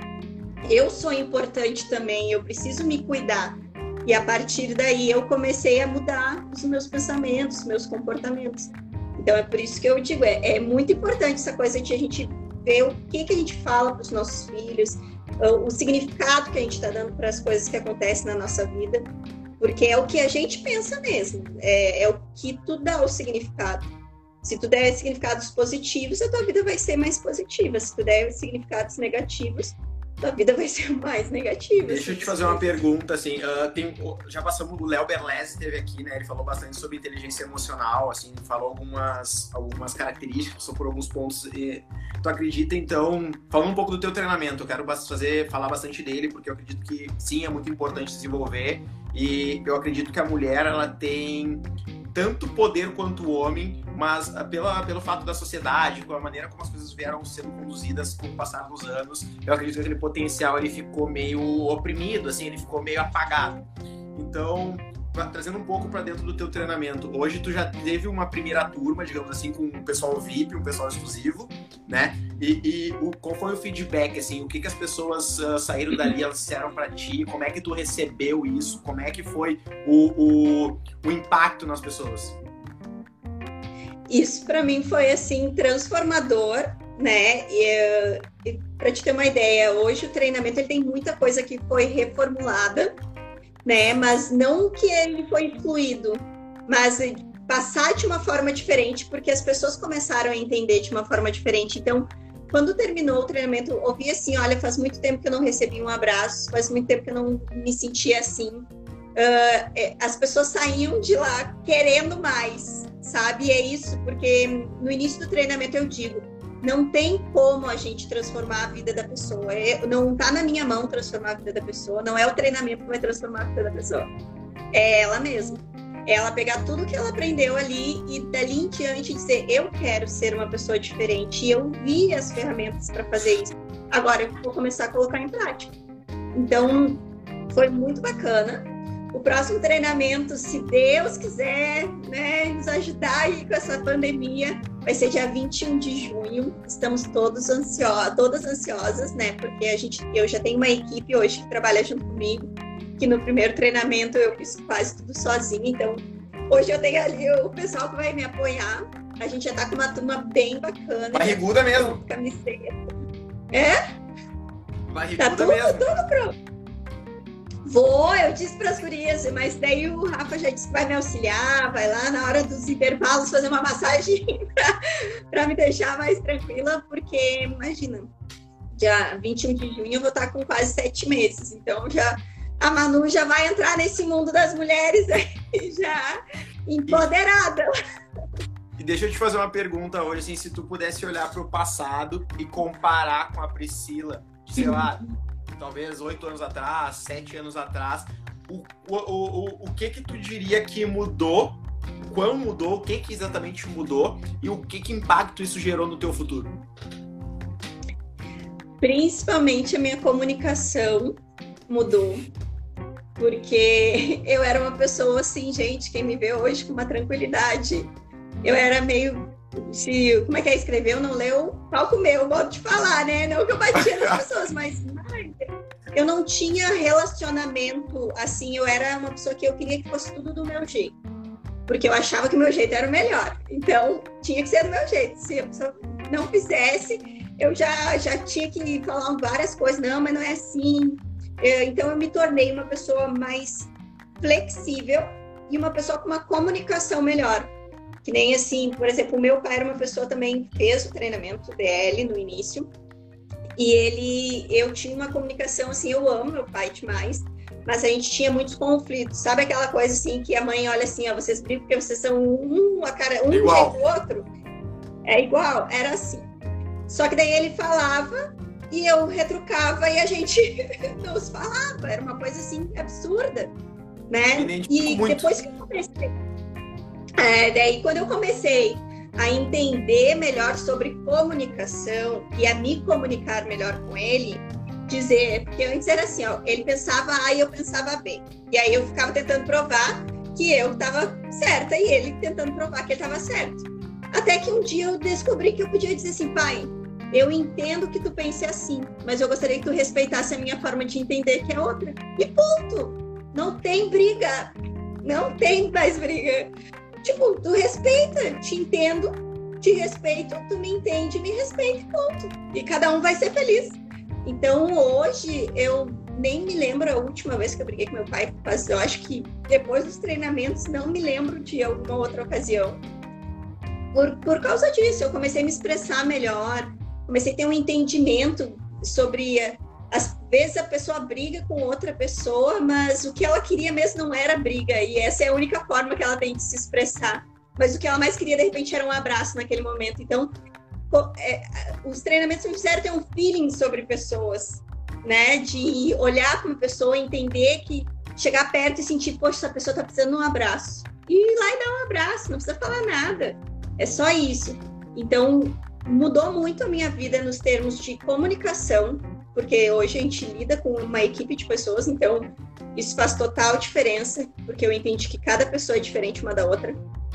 eu sou importante também, eu preciso me cuidar. E a partir daí, eu comecei a mudar os meus pensamentos, os meus comportamentos. Então, é por isso que eu digo: é, é muito importante essa coisa de a gente ver o que, que a gente fala para os nossos filhos, o, significado que a gente está dando para as coisas que acontecem na nossa vida, porque é o que a gente pensa mesmo, é, é o que tu dá o significado. Se tu der significados positivos, a tua vida vai ser mais positiva. Se tu der significados negativos, tua vida vai ser mais negativa. Deixa eu te fazer uma pergunta, assim, uh, tem, já passamos, o Léo Berlese esteve aqui, né, ele falou bastante sobre inteligência emocional, assim, falou algumas, algumas características, passou por alguns pontos, e tu acredita, então, falando um pouco do teu treinamento, eu quero fazer, falar bastante dele, porque eu acredito que, sim, é muito importante desenvolver, e eu acredito que a mulher, ela tem tanto poder quanto o homem, mas ah, pela, pelo fato da sociedade, com a maneira como as coisas vieram sendo conduzidas com o passar dos anos, eu acredito que aquele potencial ele ficou meio oprimido, assim, ele ficou meio apagado. Então, trazendo um pouco para dentro do teu treinamento, hoje tu já teve uma primeira turma, digamos assim, com um pessoal VIP, um pessoal exclusivo, né? E, e o, qual foi o feedback, assim, o que, que as pessoas uh, saíram dali, elas disseram para ti, como é que tu recebeu isso, como é que foi o, o, o impacto nas pessoas? Isso para mim foi assim transformador, né? E, e para te ter uma ideia, hoje o treinamento ele tem muita coisa que foi reformulada, né? Mas não que ele foi fluido, mas passar de uma forma diferente, porque as pessoas começaram a entender de uma forma diferente. Então, quando terminou o treinamento, ouvi assim: olha, faz muito tempo que eu não recebi um abraço, faz muito tempo que eu não me sentia assim. Uh, as pessoas saíam de lá querendo mais, sabe? E é isso, porque no início do treinamento eu digo, não tem como a gente transformar a vida da pessoa. É, não está na minha mão transformar a vida da pessoa, não é o treinamento que vai transformar a vida da pessoa. É ela mesma. É ela pegar tudo que ela aprendeu ali e dali em diante dizer, eu quero ser uma pessoa diferente. E eu vi as ferramentas para fazer isso. Agora eu vou começar a colocar em prática. Então, foi muito bacana o próximo treinamento, se Deus quiser, né, nos ajudar aí com essa pandemia, vai ser dia 21 de junho. Estamos todos ansiosos, todas ansiosas, né? Porque a gente, eu já tenho uma equipe hoje que trabalha junto comigo, que no primeiro treinamento eu fiz quase tudo sozinha, então hoje eu tenho ali o pessoal que vai me apoiar. A gente já tá com uma turma bem bacana. Barriguda mesmo. Camiseta. É? Barriguda tá tudo, mesmo. tudo pronto. Vou, eu disse para as gurias, mas daí o Rafa já disse que vai me auxiliar, vai lá na hora dos intervalos fazer uma massagem para me deixar mais tranquila, porque imagina, dia 21 de junho eu vou estar com quase sete meses, então já a Manu já vai entrar nesse mundo das mulheres aí, já empoderada. E deixa eu te fazer uma pergunta hoje, assim, se tu pudesse olhar para o passado e comparar com a Priscila, sei lá, talvez oito anos atrás, sete anos atrás, o, o, o, o que que tu diria que mudou? Quão mudou? O que que exatamente mudou? E o que que impacto isso gerou no teu futuro? Principalmente a minha comunicação mudou. Porque eu era uma pessoa assim, gente, quem me vê hoje com uma tranquilidade, eu era meio se como é que é escrever, eu não leu, palco meu, modo de falar, né? Não que eu batia nas pessoas, mas eu não tinha relacionamento assim, eu era uma pessoa que eu queria que fosse tudo do meu jeito. Porque eu achava que o meu jeito era o melhor. Então, tinha que ser do meu jeito. Se a pessoa não fizesse, eu já, já tinha que falar várias coisas. Não, mas não é assim. Então, eu me tornei uma pessoa mais flexível e uma pessoa com uma comunicação melhor. Que nem assim, por exemplo, o meu pai era uma pessoa também fez o treinamento DL no início. E ele, eu tinha uma comunicação assim, eu amo meu pai demais, mas a gente tinha muitos conflitos. Sabe aquela coisa assim que a mãe olha assim, ó, vocês brigam porque vocês são um, a cara, um igual. do outro? É igual, era assim. Só que daí ele falava e eu retrucava e a gente não se falava. Era uma coisa assim absurda, né? E depois que eu comecei, é, daí quando eu comecei a entender melhor sobre comunicação e a me comunicar melhor com ele, dizer, porque antes era assim, ó, ele pensava A e eu pensava B. E aí eu ficava tentando provar que eu estava certa e ele tentando provar que ele estava certo. Até que um dia eu descobri que eu podia dizer assim, pai, eu entendo que tu pense assim, mas eu gostaria que tu respeitasse a minha forma de entender que é outra. E ponto! Não tem briga. Não tem mais briga. Tipo, tu respeita, te entendo, te respeito, tu me entende, me respeita, ponto. E cada um vai ser feliz. Então hoje eu nem me lembro a última vez que eu briguei com meu pai, mas eu acho que depois dos treinamentos não me lembro de alguma outra ocasião. Por, por causa disso, eu comecei a me expressar melhor, comecei a ter um entendimento sobre às vezes a pessoa briga com outra pessoa, mas o que ela queria mesmo não era briga, e essa é a única forma que ela tem de se expressar. Mas o que ela mais queria, de repente, era um abraço naquele momento. Então, é, os treinamentos me fizeram ter um feeling sobre pessoas, né? De olhar para uma pessoa, entender que chegar perto e sentir, poxa, essa pessoa está precisando de um abraço. E ir lá e dar um abraço, não precisa falar nada. É só isso. Então, mudou muito a minha vida nos termos de comunicação, porque hoje a gente lida com uma equipe de pessoas, então isso faz total diferença, porque eu entendi que cada pessoa é diferente uma da outra.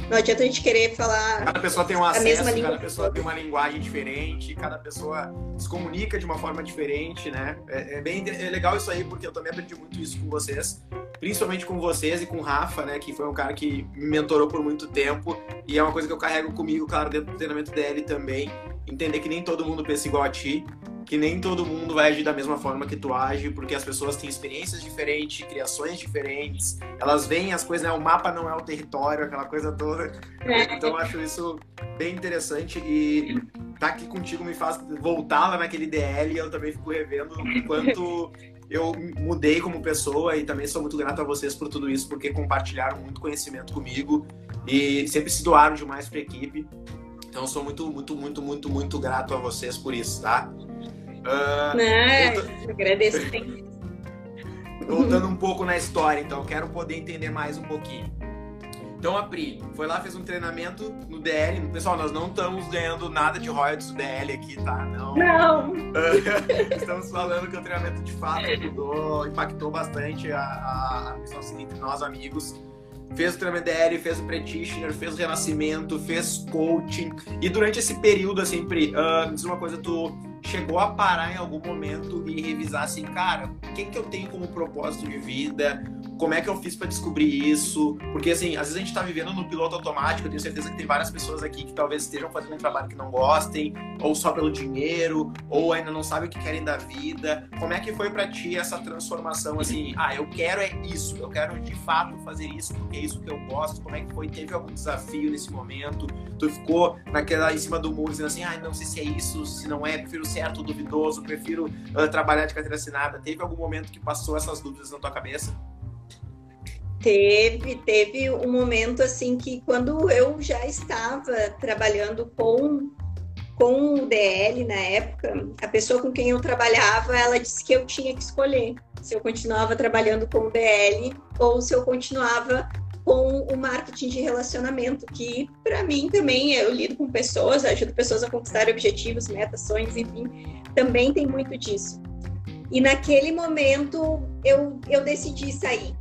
Não adianta a gente querer falar. Cada pessoa tem um acesso, cada pessoa tem uma linguagem diferente, cada pessoa se comunica de uma forma diferente, né? É, é bem é legal isso aí, porque eu também aprendi muito isso com vocês, principalmente com vocês e com o Rafa, né? Que foi um cara que me mentorou por muito tempo e é uma coisa que eu carrego comigo, claro, dentro do treinamento dele também. Entender que nem todo mundo pensa igual a ti que nem todo mundo vai agir da mesma forma que tu age, porque as pessoas têm experiências diferentes, criações diferentes, elas veem as coisas, né? O mapa não é o território, aquela coisa toda. É. Então eu acho isso bem interessante e tá aqui contigo me faz voltar lá naquele DL e eu também fico revendo o quanto eu mudei como pessoa e também sou muito grato a vocês por tudo isso, porque compartilharam muito conhecimento comigo e sempre se doaram demais para a equipe. Então sou muito, muito, muito, muito, muito grato a vocês por isso, tá? Uh, Não, tô... agradeço. Voltando um pouco na história, então, quero poder entender mais um pouquinho. Então a Pri foi lá, fez um treinamento no DL. Pessoal, nós não estamos ganhando nada de royalties do DL aqui, tá? Não. Não. estamos falando que o treinamento de fato ajudou, impactou bastante a, a, a missão entre nós amigos. Fez o treinamento DL, fez o practitioner, fez o renascimento, fez coaching. E durante esse período, assim, Pri, uh, me diz uma coisa, tu chegou a parar em algum momento e revisar assim, cara, o que, que eu tenho como propósito de vida? Como é que eu fiz para descobrir isso? Porque, assim, às vezes a gente está vivendo no piloto automático, eu tenho certeza que tem várias pessoas aqui que talvez estejam fazendo um trabalho que não gostem, ou só pelo dinheiro, ou ainda não sabem o que querem da vida. Como é que foi para ti essa transformação, assim, ah, eu quero é isso, eu quero de fato fazer isso, porque é isso que eu gosto. Como é que foi? Teve algum desafio nesse momento? Tu ficou naquela, em cima do muro, dizendo assim, ah, não sei se é isso, se não é, prefiro certo, duvidoso, prefiro uh, trabalhar de carteira assinada. Teve algum momento que passou essas dúvidas na tua cabeça? Teve, teve um momento assim que quando eu já estava trabalhando com com o DL na época, a pessoa com quem eu trabalhava, ela disse que eu tinha que escolher se eu continuava trabalhando com o DL ou se eu continuava com o marketing de relacionamento, que para mim também eu lido com pessoas, ajudo pessoas a conquistar objetivos, metas, sonhos, enfim, também tem muito disso. E naquele momento eu, eu decidi sair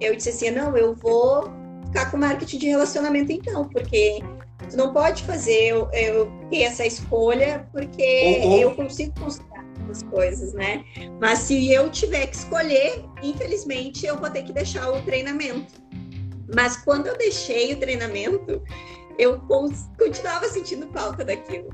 eu disse assim, não, eu vou ficar com marketing de relacionamento então, porque tu não pode fazer eu, eu ter essa escolha, porque uhum. eu consigo considerar as coisas, né? Mas se eu tiver que escolher, infelizmente eu vou ter que deixar o treinamento. Mas quando eu deixei o treinamento, eu continuava sentindo falta daquilo.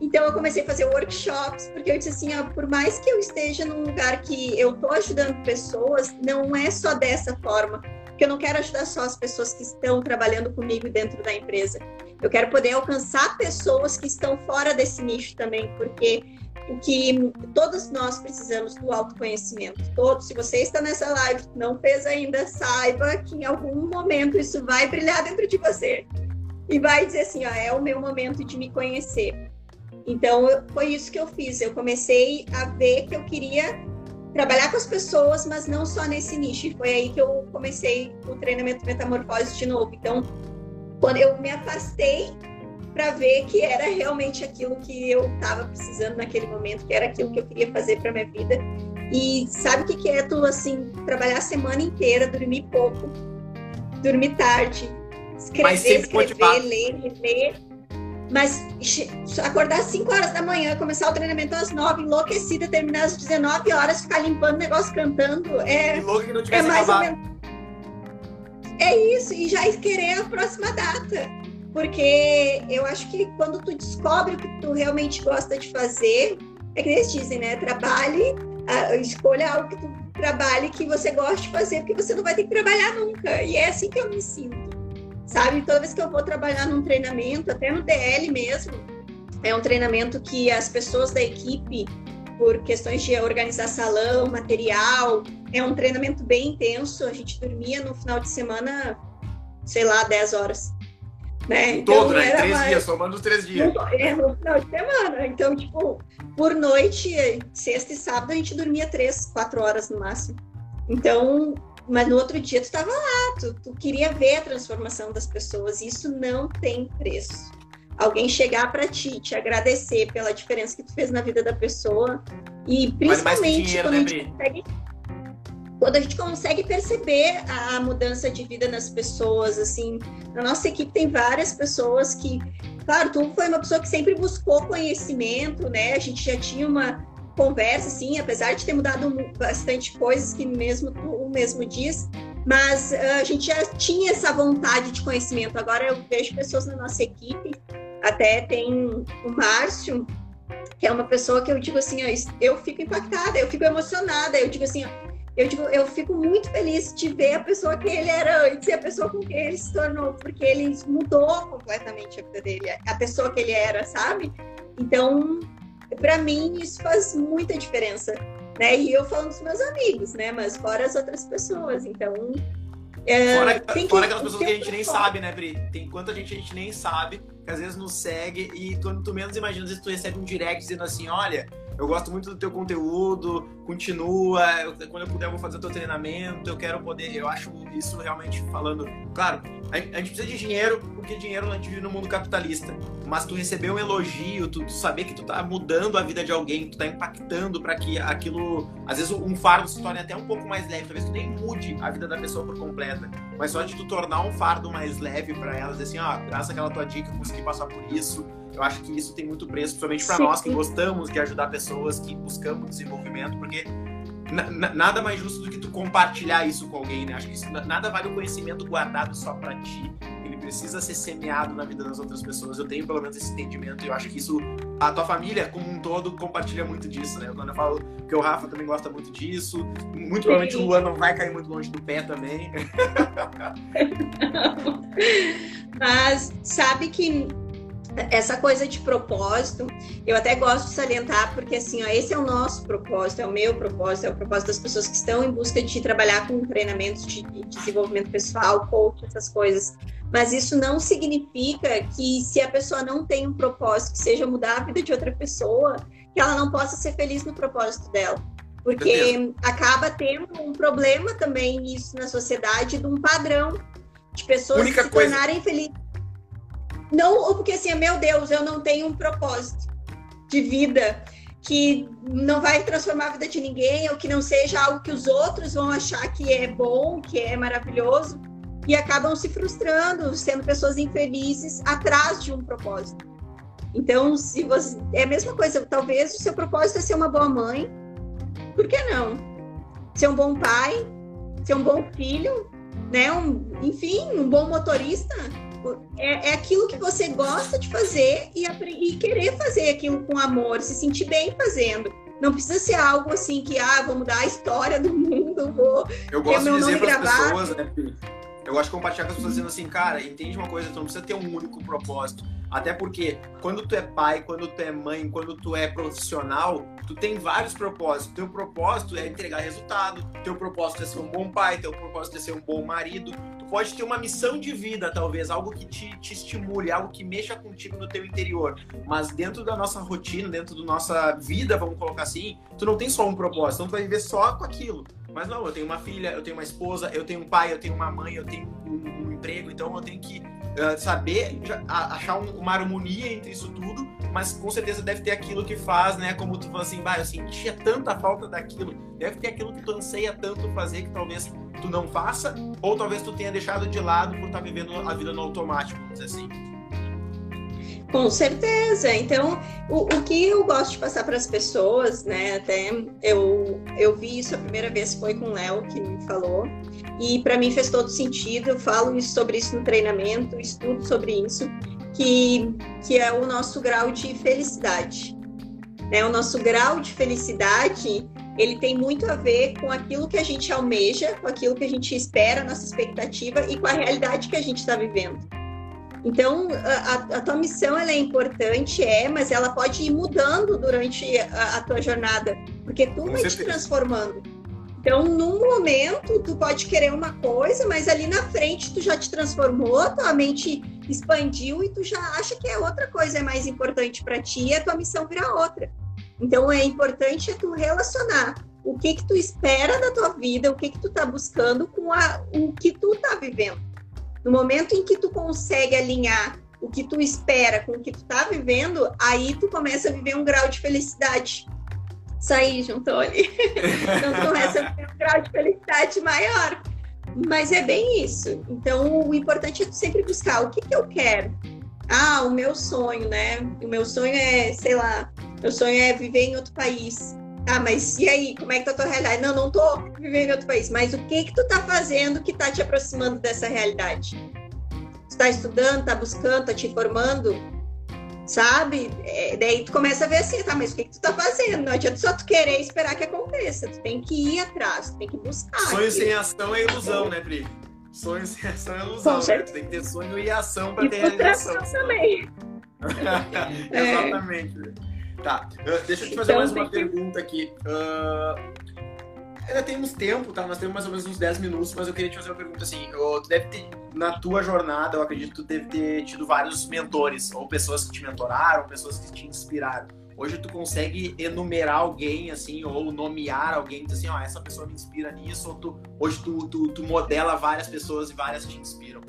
Então eu comecei a fazer workshops, porque eu disse assim, ó, por mais que eu esteja num lugar que eu estou ajudando pessoas, não é só dessa forma, porque eu não quero ajudar só as pessoas que estão trabalhando comigo dentro da empresa. Eu quero poder alcançar pessoas que estão fora desse nicho também, porque o que todos nós precisamos do autoconhecimento. Todos, se você está nessa live, não fez ainda, saiba que em algum momento isso vai brilhar dentro de você. E vai dizer assim, ó, é o meu momento de me conhecer. Então, foi isso que eu fiz. Eu comecei a ver que eu queria trabalhar com as pessoas, mas não só nesse nicho. E foi aí que eu comecei o treinamento metamorfose de novo. Então, quando eu me afastei para ver que era realmente aquilo que eu estava precisando naquele momento, que era aquilo que eu queria fazer para minha vida. E sabe o que, que é tu assim trabalhar a semana inteira, dormir pouco, dormir tarde, escrever, escrever, ler, ler mas acordar às 5 horas da manhã, começar o treinamento às 9, enlouquecida, terminar às 19 horas, ficar limpando o negócio, cantando, é, é mais ou menos. É isso, e já querer a próxima data. Porque eu acho que quando tu descobre o que tu realmente gosta de fazer, é que eles dizem, né? Trabalhe, escolha algo que tu trabalhe que você goste de fazer, porque você não vai ter que trabalhar nunca. E é assim que eu me sinto sabe? Toda vez que eu vou trabalhar num treinamento, até no DL mesmo, é um treinamento que as pessoas da equipe, por questões de organizar salão, material, é um treinamento bem intenso. A gente dormia no final de semana, sei lá, 10 horas. Né? Então, Todo, né? Três mais... dias, somando os três dias. É, no final de semana. Então, tipo, por noite, sexta e sábado, a gente dormia três, quatro horas no máximo. Então, mas no outro dia tu estava lá, tu, tu queria ver a transformação das pessoas. Isso não tem preço. Alguém chegar para ti, te agradecer pela diferença que tu fez na vida da pessoa e principalmente dinheiro, quando, né, a gente consegue, quando a gente consegue perceber a mudança de vida nas pessoas, assim, na nossa equipe tem várias pessoas que, claro, tu foi uma pessoa que sempre buscou conhecimento, né? A gente já tinha uma conversa, assim, apesar de ter mudado bastante coisas que mesmo o mesmo diz, mas uh, a gente já tinha essa vontade de conhecimento. Agora eu vejo pessoas na nossa equipe, até tem o Márcio, que é uma pessoa que eu digo assim, eu fico impactada, eu fico emocionada, eu digo assim, eu digo, eu fico muito feliz de ver a pessoa que ele era antes e a pessoa com quem ele se tornou, porque ele mudou completamente a vida dele, a pessoa que ele era, sabe? Então, para mim isso faz muita diferença, né? E eu falando dos meus amigos, né? Mas fora as outras pessoas, então. É, fora, que, fora aquelas pessoas que a gente nem fora. sabe, né, Bri? Tem quanta gente a gente nem sabe, que às vezes nos segue e quando tu menos imagina, às vezes tu recebe um direct dizendo assim, olha, eu gosto muito do teu conteúdo, continua, eu, quando eu puder eu vou fazer o teu treinamento, eu quero poder, eu acho isso realmente falando, claro, a, a gente precisa de dinheiro, porque dinheiro gente vive no mundo capitalista, mas tu receber um elogio, tu, tu saber que tu tá mudando a vida de alguém, tu tá impactando para que aquilo, às vezes um fardo se torne até um pouco mais leve, talvez tu nem mude a vida da pessoa por completa, mas só de tu tornar um fardo mais leve para ela, dizer assim, ó, ah, graças àquela tua dica eu consegui passar por isso, eu acho que isso tem muito preço, principalmente para nós que gostamos de ajudar pessoas, que buscamos desenvolvimento, porque nada mais justo do que tu compartilhar isso com alguém, né? Acho que isso, nada vale o conhecimento guardado só para ti. Ele precisa ser semeado na vida das outras pessoas. Eu tenho pelo menos esse entendimento e eu acho que isso a tua família como um todo compartilha muito disso, né? Quando eu falo que o Rafa também gosta muito disso, muito provavelmente o Luan não vai cair muito longe do pé também. Mas sabe que essa coisa de propósito, eu até gosto de salientar, porque assim, ó, esse é o nosso propósito, é o meu propósito, é o propósito das pessoas que estão em busca de trabalhar com treinamentos de, de desenvolvimento pessoal, coach, essas coisas. Mas isso não significa que se a pessoa não tem um propósito, que seja mudar a vida de outra pessoa, que ela não possa ser feliz no propósito dela. Porque acaba tendo um problema também nisso na sociedade de um padrão de pessoas Única se coisa... tornarem felizes não, porque assim, meu Deus, eu não tenho um propósito de vida que não vai transformar a vida de ninguém, ou que não seja algo que os outros vão achar que é bom, que é maravilhoso, e acabam se frustrando, sendo pessoas infelizes atrás de um propósito. Então, se você é a mesma coisa, talvez o seu propósito é ser uma boa mãe, por que não? Ser um bom pai, ser um bom filho, né? Um, enfim, um bom motorista é, é aquilo que você gosta de fazer e, e querer fazer aquilo com amor, se sentir bem fazendo. Não precisa ser algo assim que, ah, vou mudar a história do mundo, vou Eu gosto de dizer para as pessoas, né, Eu gosto de compartilhar com as pessoas dizendo assim, cara, entende uma coisa, tu não precisa ter um único propósito. Até porque quando tu é pai, quando tu é mãe, quando tu é profissional, tu tem vários propósitos. Teu propósito é entregar resultado, teu propósito é ser um bom pai, teu propósito é ser um bom marido, pode ter uma missão de vida, talvez, algo que te, te estimule, algo que mexa contigo no teu interior. Mas dentro da nossa rotina, dentro da nossa vida, vamos colocar assim, tu não tem só um propósito, então tu vai viver só com aquilo. Mas não, eu tenho uma filha, eu tenho uma esposa, eu tenho um pai, eu tenho uma mãe, eu tenho um, um emprego, então eu tenho que uh, saber achar um, uma harmonia entre isso tudo, mas com certeza deve ter aquilo que faz, né? Como tu falou assim, bah, eu sentia tanta falta daquilo, deve ter aquilo que tu anseia tanto fazer que talvez tu não faça, ou talvez tu tenha deixado de lado por estar tá vivendo a vida no automático, vamos dizer assim. Com certeza. Então, o, o que eu gosto de passar para as pessoas, né? Até eu, eu vi isso a primeira vez foi com o Léo que me falou, e para mim fez todo sentido. Eu falo isso, sobre isso no treinamento, estudo sobre isso, que, que é o nosso grau de felicidade. Né? O nosso grau de felicidade ele tem muito a ver com aquilo que a gente almeja, com aquilo que a gente espera, nossa expectativa e com a realidade que a gente está vivendo. Então, a, a, tua missão ela é importante, é, mas ela pode ir mudando durante a, a tua jornada, porque tu com vai certeza. te transformando. Então, num momento, tu pode querer uma coisa, mas ali na frente tu já te transformou, tua mente expandiu e tu já acha que é outra coisa é mais importante para ti e a tua missão vira outra. Então é importante tu relacionar o que que tu espera da tua vida, o que que tu tá buscando com a, o que tu tá vivendo. No momento em que tu consegue alinhar o que tu espera com o que tu tá vivendo, aí tu começa a viver um grau de felicidade. Saí, juntou ali. então tu começa a viver um grau de felicidade maior. Mas é bem isso. Então o importante é tu sempre buscar o que que eu quero. Ah, o meu sonho, né? O meu sonho é, sei lá, meu sonho é viver em outro país. Ah, mas e aí, como é que tá a tua realidade? Não, não tô vivendo em outro país. Mas o que que tu tá fazendo que tá te aproximando dessa realidade? Tu tá estudando, tá buscando, tá te informando? Sabe? É, daí tu começa a ver assim, tá, mas o que que tu tá fazendo? Não adianta só tu querer esperar que aconteça. Tu tem que ir atrás, tu tem que buscar. Sonho sem ação é ilusão, né, Pri? Sonho sem ação é ilusão, né? Tu tem que ter sonho e ação para ter realização. também. Exatamente. É. Tá, uh, deixa eu te fazer então, mais uma pergunta aqui. Uh, ainda temos tempo, tá? Nós temos mais ou menos uns 10 minutos, mas eu queria te fazer uma pergunta assim. Tu deve ter, na tua jornada, eu acredito que tu deve ter tido vários mentores, ou pessoas que te mentoraram, pessoas que te inspiraram. Hoje tu consegue enumerar alguém, assim, ou nomear alguém, assim, ó, essa pessoa me inspira nisso, ou tu, hoje tu, tu, tu modela várias pessoas e várias te inspiram.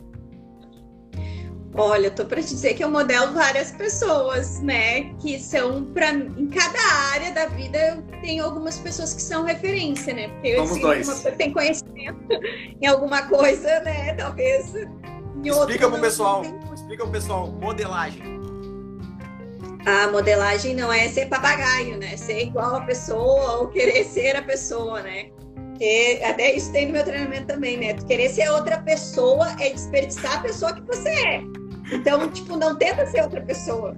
Olha, tô para te dizer que eu modelo várias pessoas, né? Que são para em cada área da vida eu tenho algumas pessoas que são referência, né? Porque eu Vamos dois. uma pessoa que tem conhecimento em alguma coisa, né? Talvez. Em explica pro pessoal. Explica pro pessoal. Modelagem. A modelagem não é ser papagaio, né? Ser igual a pessoa ou querer ser a pessoa, né? Porque até isso tem no meu treinamento também, né? Tu querer ser outra pessoa é desperdiçar a pessoa que você é. Então, tipo, não tenta ser outra pessoa.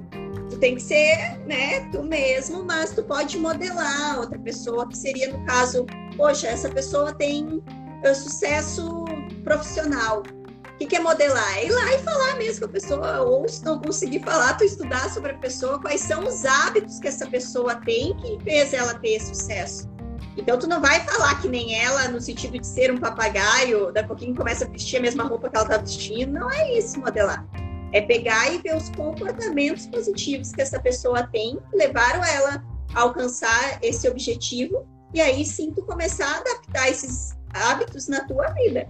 Tu tem que ser, né, tu mesmo, mas tu pode modelar outra pessoa, que seria no caso, poxa, essa pessoa tem uh, sucesso profissional. O que, que é modelar? É ir lá e falar mesmo com a pessoa, ou se não conseguir falar, tu estudar sobre a pessoa, quais são os hábitos que essa pessoa tem que fez ela ter sucesso. Então, tu não vai falar que nem ela, no sentido de ser um papagaio, daqui a pouquinho começa a vestir a mesma roupa que ela tá vestindo. Não é isso modelar. É pegar e ver os comportamentos positivos que essa pessoa tem, levaram ela a alcançar esse objetivo, e aí sim tu começar a adaptar esses hábitos na tua vida.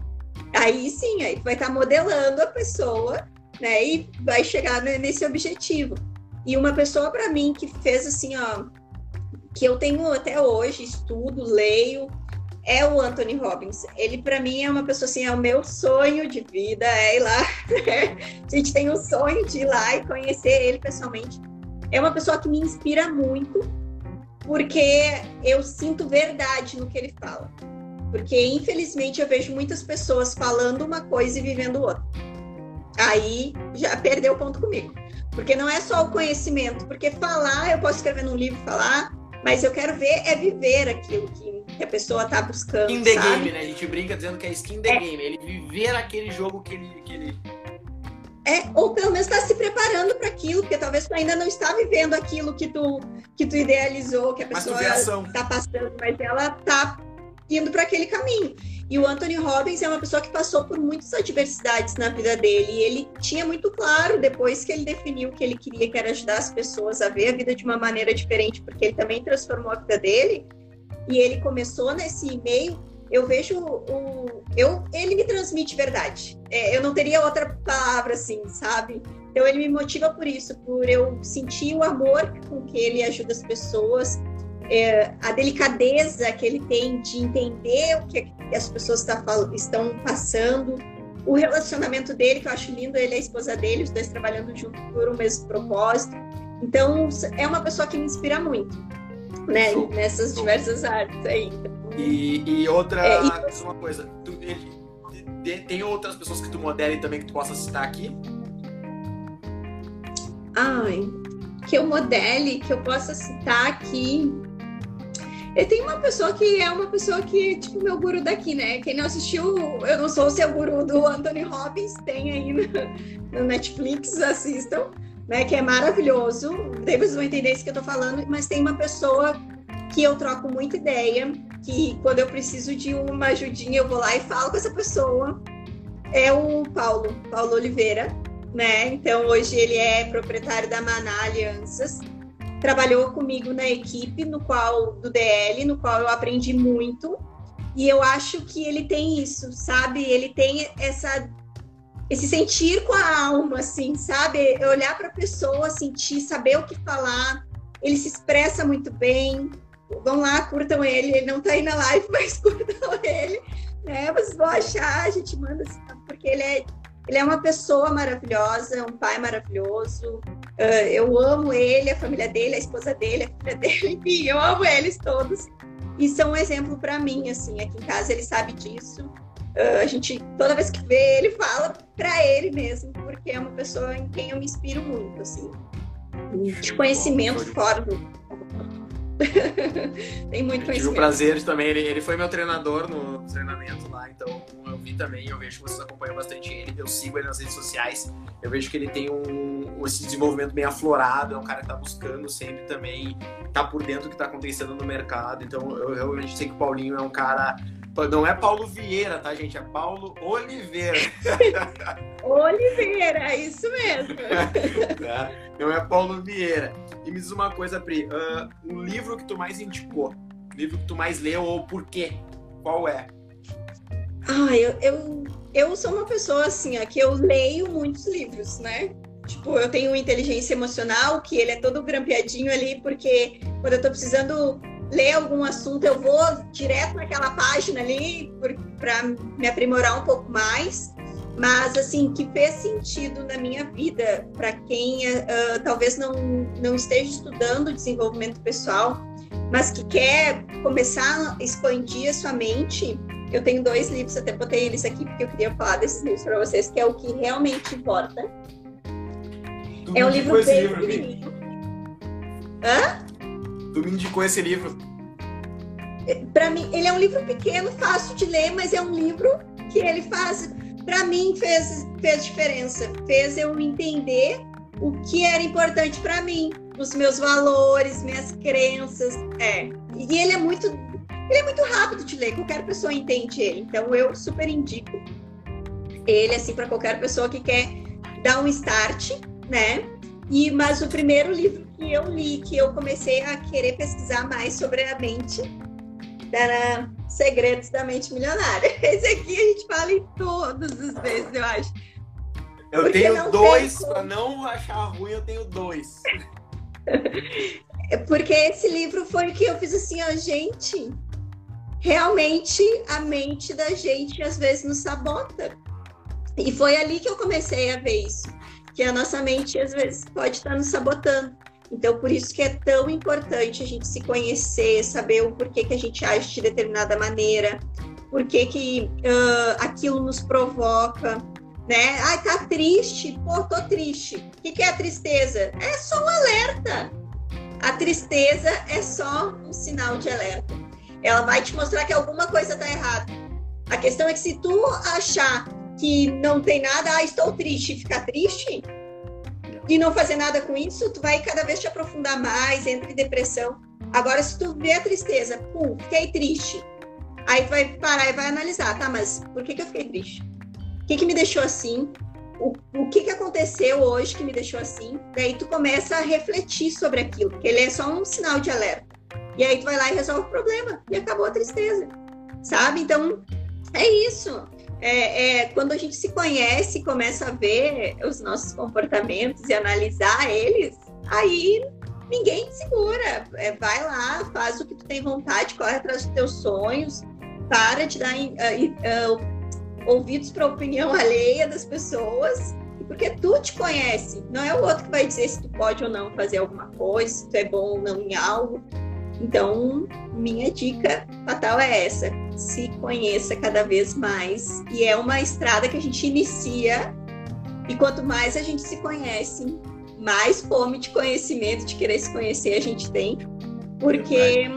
Aí sim, aí tu vai estar tá modelando a pessoa, né, e vai chegar nesse objetivo. E uma pessoa para mim que fez assim, ó, que eu tenho até hoje, estudo, leio, é o Anthony Robbins. Ele, para mim, é uma pessoa assim, é o meu sonho de vida, é ir lá. Né? A gente tem o sonho de ir lá e conhecer ele pessoalmente. É uma pessoa que me inspira muito, porque eu sinto verdade no que ele fala. Porque, infelizmente, eu vejo muitas pessoas falando uma coisa e vivendo outra. Aí já perdeu o ponto comigo. Porque não é só o conhecimento, porque falar, eu posso escrever num livro falar, mas eu quero ver é viver aquilo que, que a pessoa tá buscando. Skin the sabe? game, né? A gente brinca dizendo que é skin the é. game, ele viver aquele jogo que ele. Que ele... É, ou pelo menos está se preparando para aquilo, porque talvez tu ainda não está vivendo aquilo que tu, que tu idealizou, que a pessoa está passando, mas ela está indo para aquele caminho. E o Anthony Robbins é uma pessoa que passou por muitas adversidades na vida dele. E ele tinha muito claro, depois que ele definiu que ele queria, que era ajudar as pessoas a ver a vida de uma maneira diferente, porque ele também transformou a vida dele. E ele começou nesse e-mail. Eu vejo o. Eu, ele me transmite verdade. É, eu não teria outra palavra assim, sabe? Então ele me motiva por isso, por eu sentir o amor com que ele ajuda as pessoas, é, a delicadeza que ele tem de entender o que as pessoas tá, estão passando, o relacionamento dele, que eu acho lindo, ele e a esposa dele, os dois trabalhando juntos por o mesmo propósito. Então, é uma pessoa que me inspira muito, né? Nessas diversas artes aí. E, e outra, é, e... uma coisa, tu, ele, tem outras pessoas que tu modele também que tu possa citar aqui? Ai, que eu modele, que eu possa citar aqui. Tem uma pessoa que é uma pessoa que, tipo, meu guru daqui, né? Quem não assistiu, eu não sou o seu guru do Anthony Robbins, tem aí no, no Netflix, assistam, né? Que é maravilhoso. Vocês vão entender isso que eu tô falando, mas tem uma pessoa que eu troco muita ideia, que quando eu preciso de uma ajudinha, eu vou lá e falo com essa pessoa. É o Paulo, Paulo Oliveira, né? Então hoje ele é proprietário da Maná Alianças trabalhou comigo na equipe no qual do DL, no qual eu aprendi muito. E eu acho que ele tem isso, sabe? Ele tem essa esse sentir com a alma, assim, sabe? Olhar para a pessoa, sentir, saber o que falar. Ele se expressa muito bem. Vão lá, curtam ele. Ele não está aí na live, mas curtam ele. Né? Vocês vão achar, a gente manda assim, porque ele é ele é uma pessoa maravilhosa, um pai maravilhoso. Uh, eu amo ele, a família dele, a esposa dele, a filha dele, enfim, eu amo eles todos. E são um exemplo para mim, assim, aqui em casa ele sabe disso. Uh, a gente, toda vez que vê ele, fala para ele mesmo, porque é uma pessoa em quem eu me inspiro muito, assim. De conhecimento fora do, Tem muito conhecimento. Tive o prazer também, ele, ele foi meu treinador no treinamento lá, então eu vi também, eu vejo que vocês acompanham bastante ele, eu sigo ele nas redes sociais, eu vejo que ele tem um, esse desenvolvimento bem aflorado, é um cara que tá buscando sempre também, tá por dentro do que tá acontecendo no mercado, então eu realmente sei que o Paulinho é um cara Não é Paulo Vieira, tá, gente? É Paulo Oliveira. Oliveira, isso mesmo. tá? Não é Paulo Vieira. E me diz uma coisa, Pri. Uh, um livro que tu mais indicou? Um livro que tu mais leu ou por quê? Qual é? Ah, eu, eu, eu sou uma pessoa assim, ó, que eu leio muitos livros, né? Tipo, eu tenho inteligência emocional, que ele é todo grampeadinho ali, porque quando eu tô precisando ler algum assunto, eu vou direto naquela página ali para me aprimorar um pouco mais. Mas, assim, que fez sentido na minha vida, para quem uh, talvez não, não esteja estudando desenvolvimento pessoal, mas que quer começar a expandir a sua mente, eu tenho dois livros, até botei eles aqui porque eu queria falar desses livros para vocês, que é o que realmente importa. Tu é um livro bem livro, Hã? Tu me indicou esse livro. É, para mim, ele é um livro pequeno, fácil de ler, mas é um livro que ele faz, para mim fez fez diferença, fez eu entender o que era importante para mim, os meus valores, minhas crenças, é. E ele é muito ele é muito rápido de ler, qualquer pessoa entende ele. Então eu super indico ele assim para qualquer pessoa que quer dar um start, né? E mas o primeiro livro que eu li, que eu comecei a querer pesquisar mais sobre a mente, era Segredos da Mente Milionária. Esse aqui a gente fala em todas as vezes, eu acho. Eu Porque tenho dois, como... para não achar ruim, eu tenho dois. Porque esse livro foi o que eu fiz assim, ó, gente, realmente a mente da gente às vezes nos sabota. E foi ali que eu comecei a ver isso, que a nossa mente às vezes pode estar nos sabotando. Então, por isso que é tão importante a gente se conhecer, saber o porquê que a gente age de determinada maneira, por que, uh, aquilo nos provoca, né? Ai, tá triste, pô, tô triste. O que, que é a tristeza? É só um alerta. A tristeza é só um sinal de alerta. Ela vai te mostrar que alguma coisa tá errada. A questão é que se tu achar que não tem nada, ah, estou triste, ficar triste, e não fazer nada com isso, tu vai cada vez te aprofundar mais, entra em depressão. Agora, se tu vê a tristeza, pum, fiquei triste. Aí tu vai parar e vai analisar, tá, mas por que, que eu fiquei triste? O que, que me deixou assim? O, o que, que aconteceu hoje que me deixou assim? Daí tu começa a refletir sobre aquilo, porque ele é só um sinal de alerta. E aí tu vai lá e resolve o problema. E acabou a tristeza. Sabe? Então, é isso é, é, quando a gente se conhece, começa a ver os nossos comportamentos e analisar eles, aí ninguém te segura. É, vai lá, faz o que tu tem vontade, corre atrás dos teus sonhos, para de dar uh, uh, ouvidos para a opinião alheia das pessoas, porque tu te conhece, não é o outro que vai dizer se tu pode ou não fazer alguma coisa, se tu é bom ou não em algo. Então, minha dica fatal é essa: se conheça cada vez mais. E é uma estrada que a gente inicia, e quanto mais a gente se conhece, mais fome de conhecimento, de querer se conhecer a gente tem, porque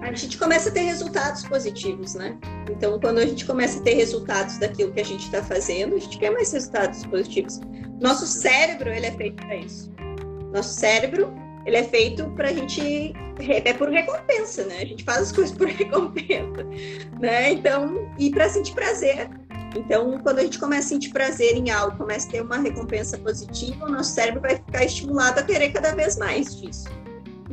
a gente começa a ter resultados positivos, né? Então, quando a gente começa a ter resultados daquilo que a gente está fazendo, a gente quer mais resultados positivos. Nosso cérebro, ele é feito para isso. Nosso cérebro ele é feito para a gente é por recompensa, né? A gente faz as coisas por recompensa, né? Então, e para sentir prazer. Então, quando a gente começa a sentir prazer em algo, começa a ter uma recompensa positiva, o nosso cérebro vai ficar estimulado a querer cada vez mais disso.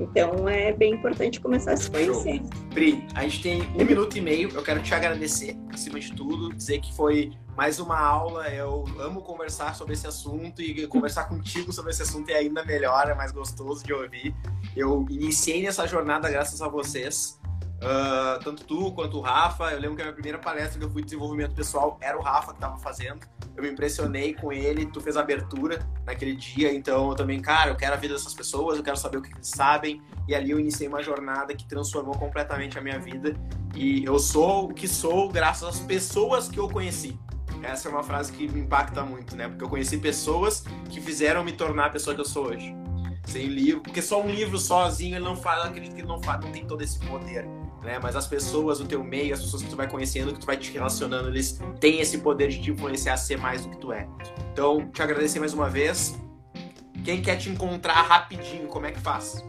Então é bem importante começar a se conhecer. Pri, a gente tem um minuto e meio. Eu quero te agradecer, acima de tudo, dizer que foi mais uma aula. Eu amo conversar sobre esse assunto e conversar contigo sobre esse assunto é ainda melhor, é mais gostoso de ouvir. Eu iniciei nessa jornada graças a vocês. Uh, tanto tu quanto o Rafa. Eu lembro que a minha primeira palestra que eu fui de desenvolvimento pessoal era o Rafa que estava fazendo. Eu me impressionei com ele, tu fez a abertura naquele dia, então eu também, cara, eu quero a vida dessas pessoas, eu quero saber o que eles sabem. E ali eu iniciei uma jornada que transformou completamente a minha vida. E eu sou o que sou graças às pessoas que eu conheci. Essa é uma frase que me impacta muito, né? Porque eu conheci pessoas que fizeram me tornar a pessoa que eu sou hoje. Sem livro, porque só um livro sozinho ele não faz, acredito que não faz, não tem todo esse poder né? Mas as pessoas do teu meio, as pessoas que tu vai conhecendo, que tu vai te relacionando, eles têm esse poder de te influenciar a ser mais do que tu é. Então, te agradecer mais uma vez. Quem quer te encontrar rapidinho, como é que faz?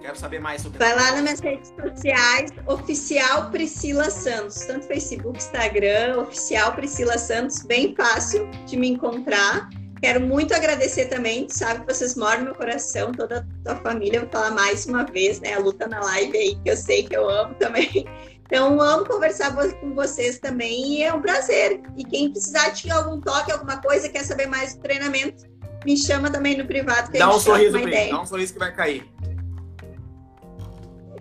Quero saber mais sobre Vai lá nas minhas redes sociais, oficial Priscila Santos, tanto Facebook, Instagram, oficial Priscila Santos, bem fácil de me encontrar. Quero muito agradecer também, sabe que vocês moram no meu coração, toda a tua família, vou falar mais uma vez, né? A luta na live aí, que eu sei que eu amo também. Então, amo conversar com vocês também e é um prazer. E quem precisar de algum toque, alguma coisa, quer saber mais do treinamento, me chama também no privado. Que dá um sorriso, uma dá um sorriso que vai cair.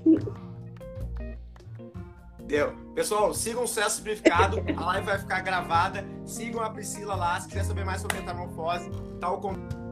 Deu. Pessoal, sigam o Sucesso Simplificado, a live vai ficar gravada. Sigam a Priscila lá, se quiser saber mais sobre metamorfose, tal tá como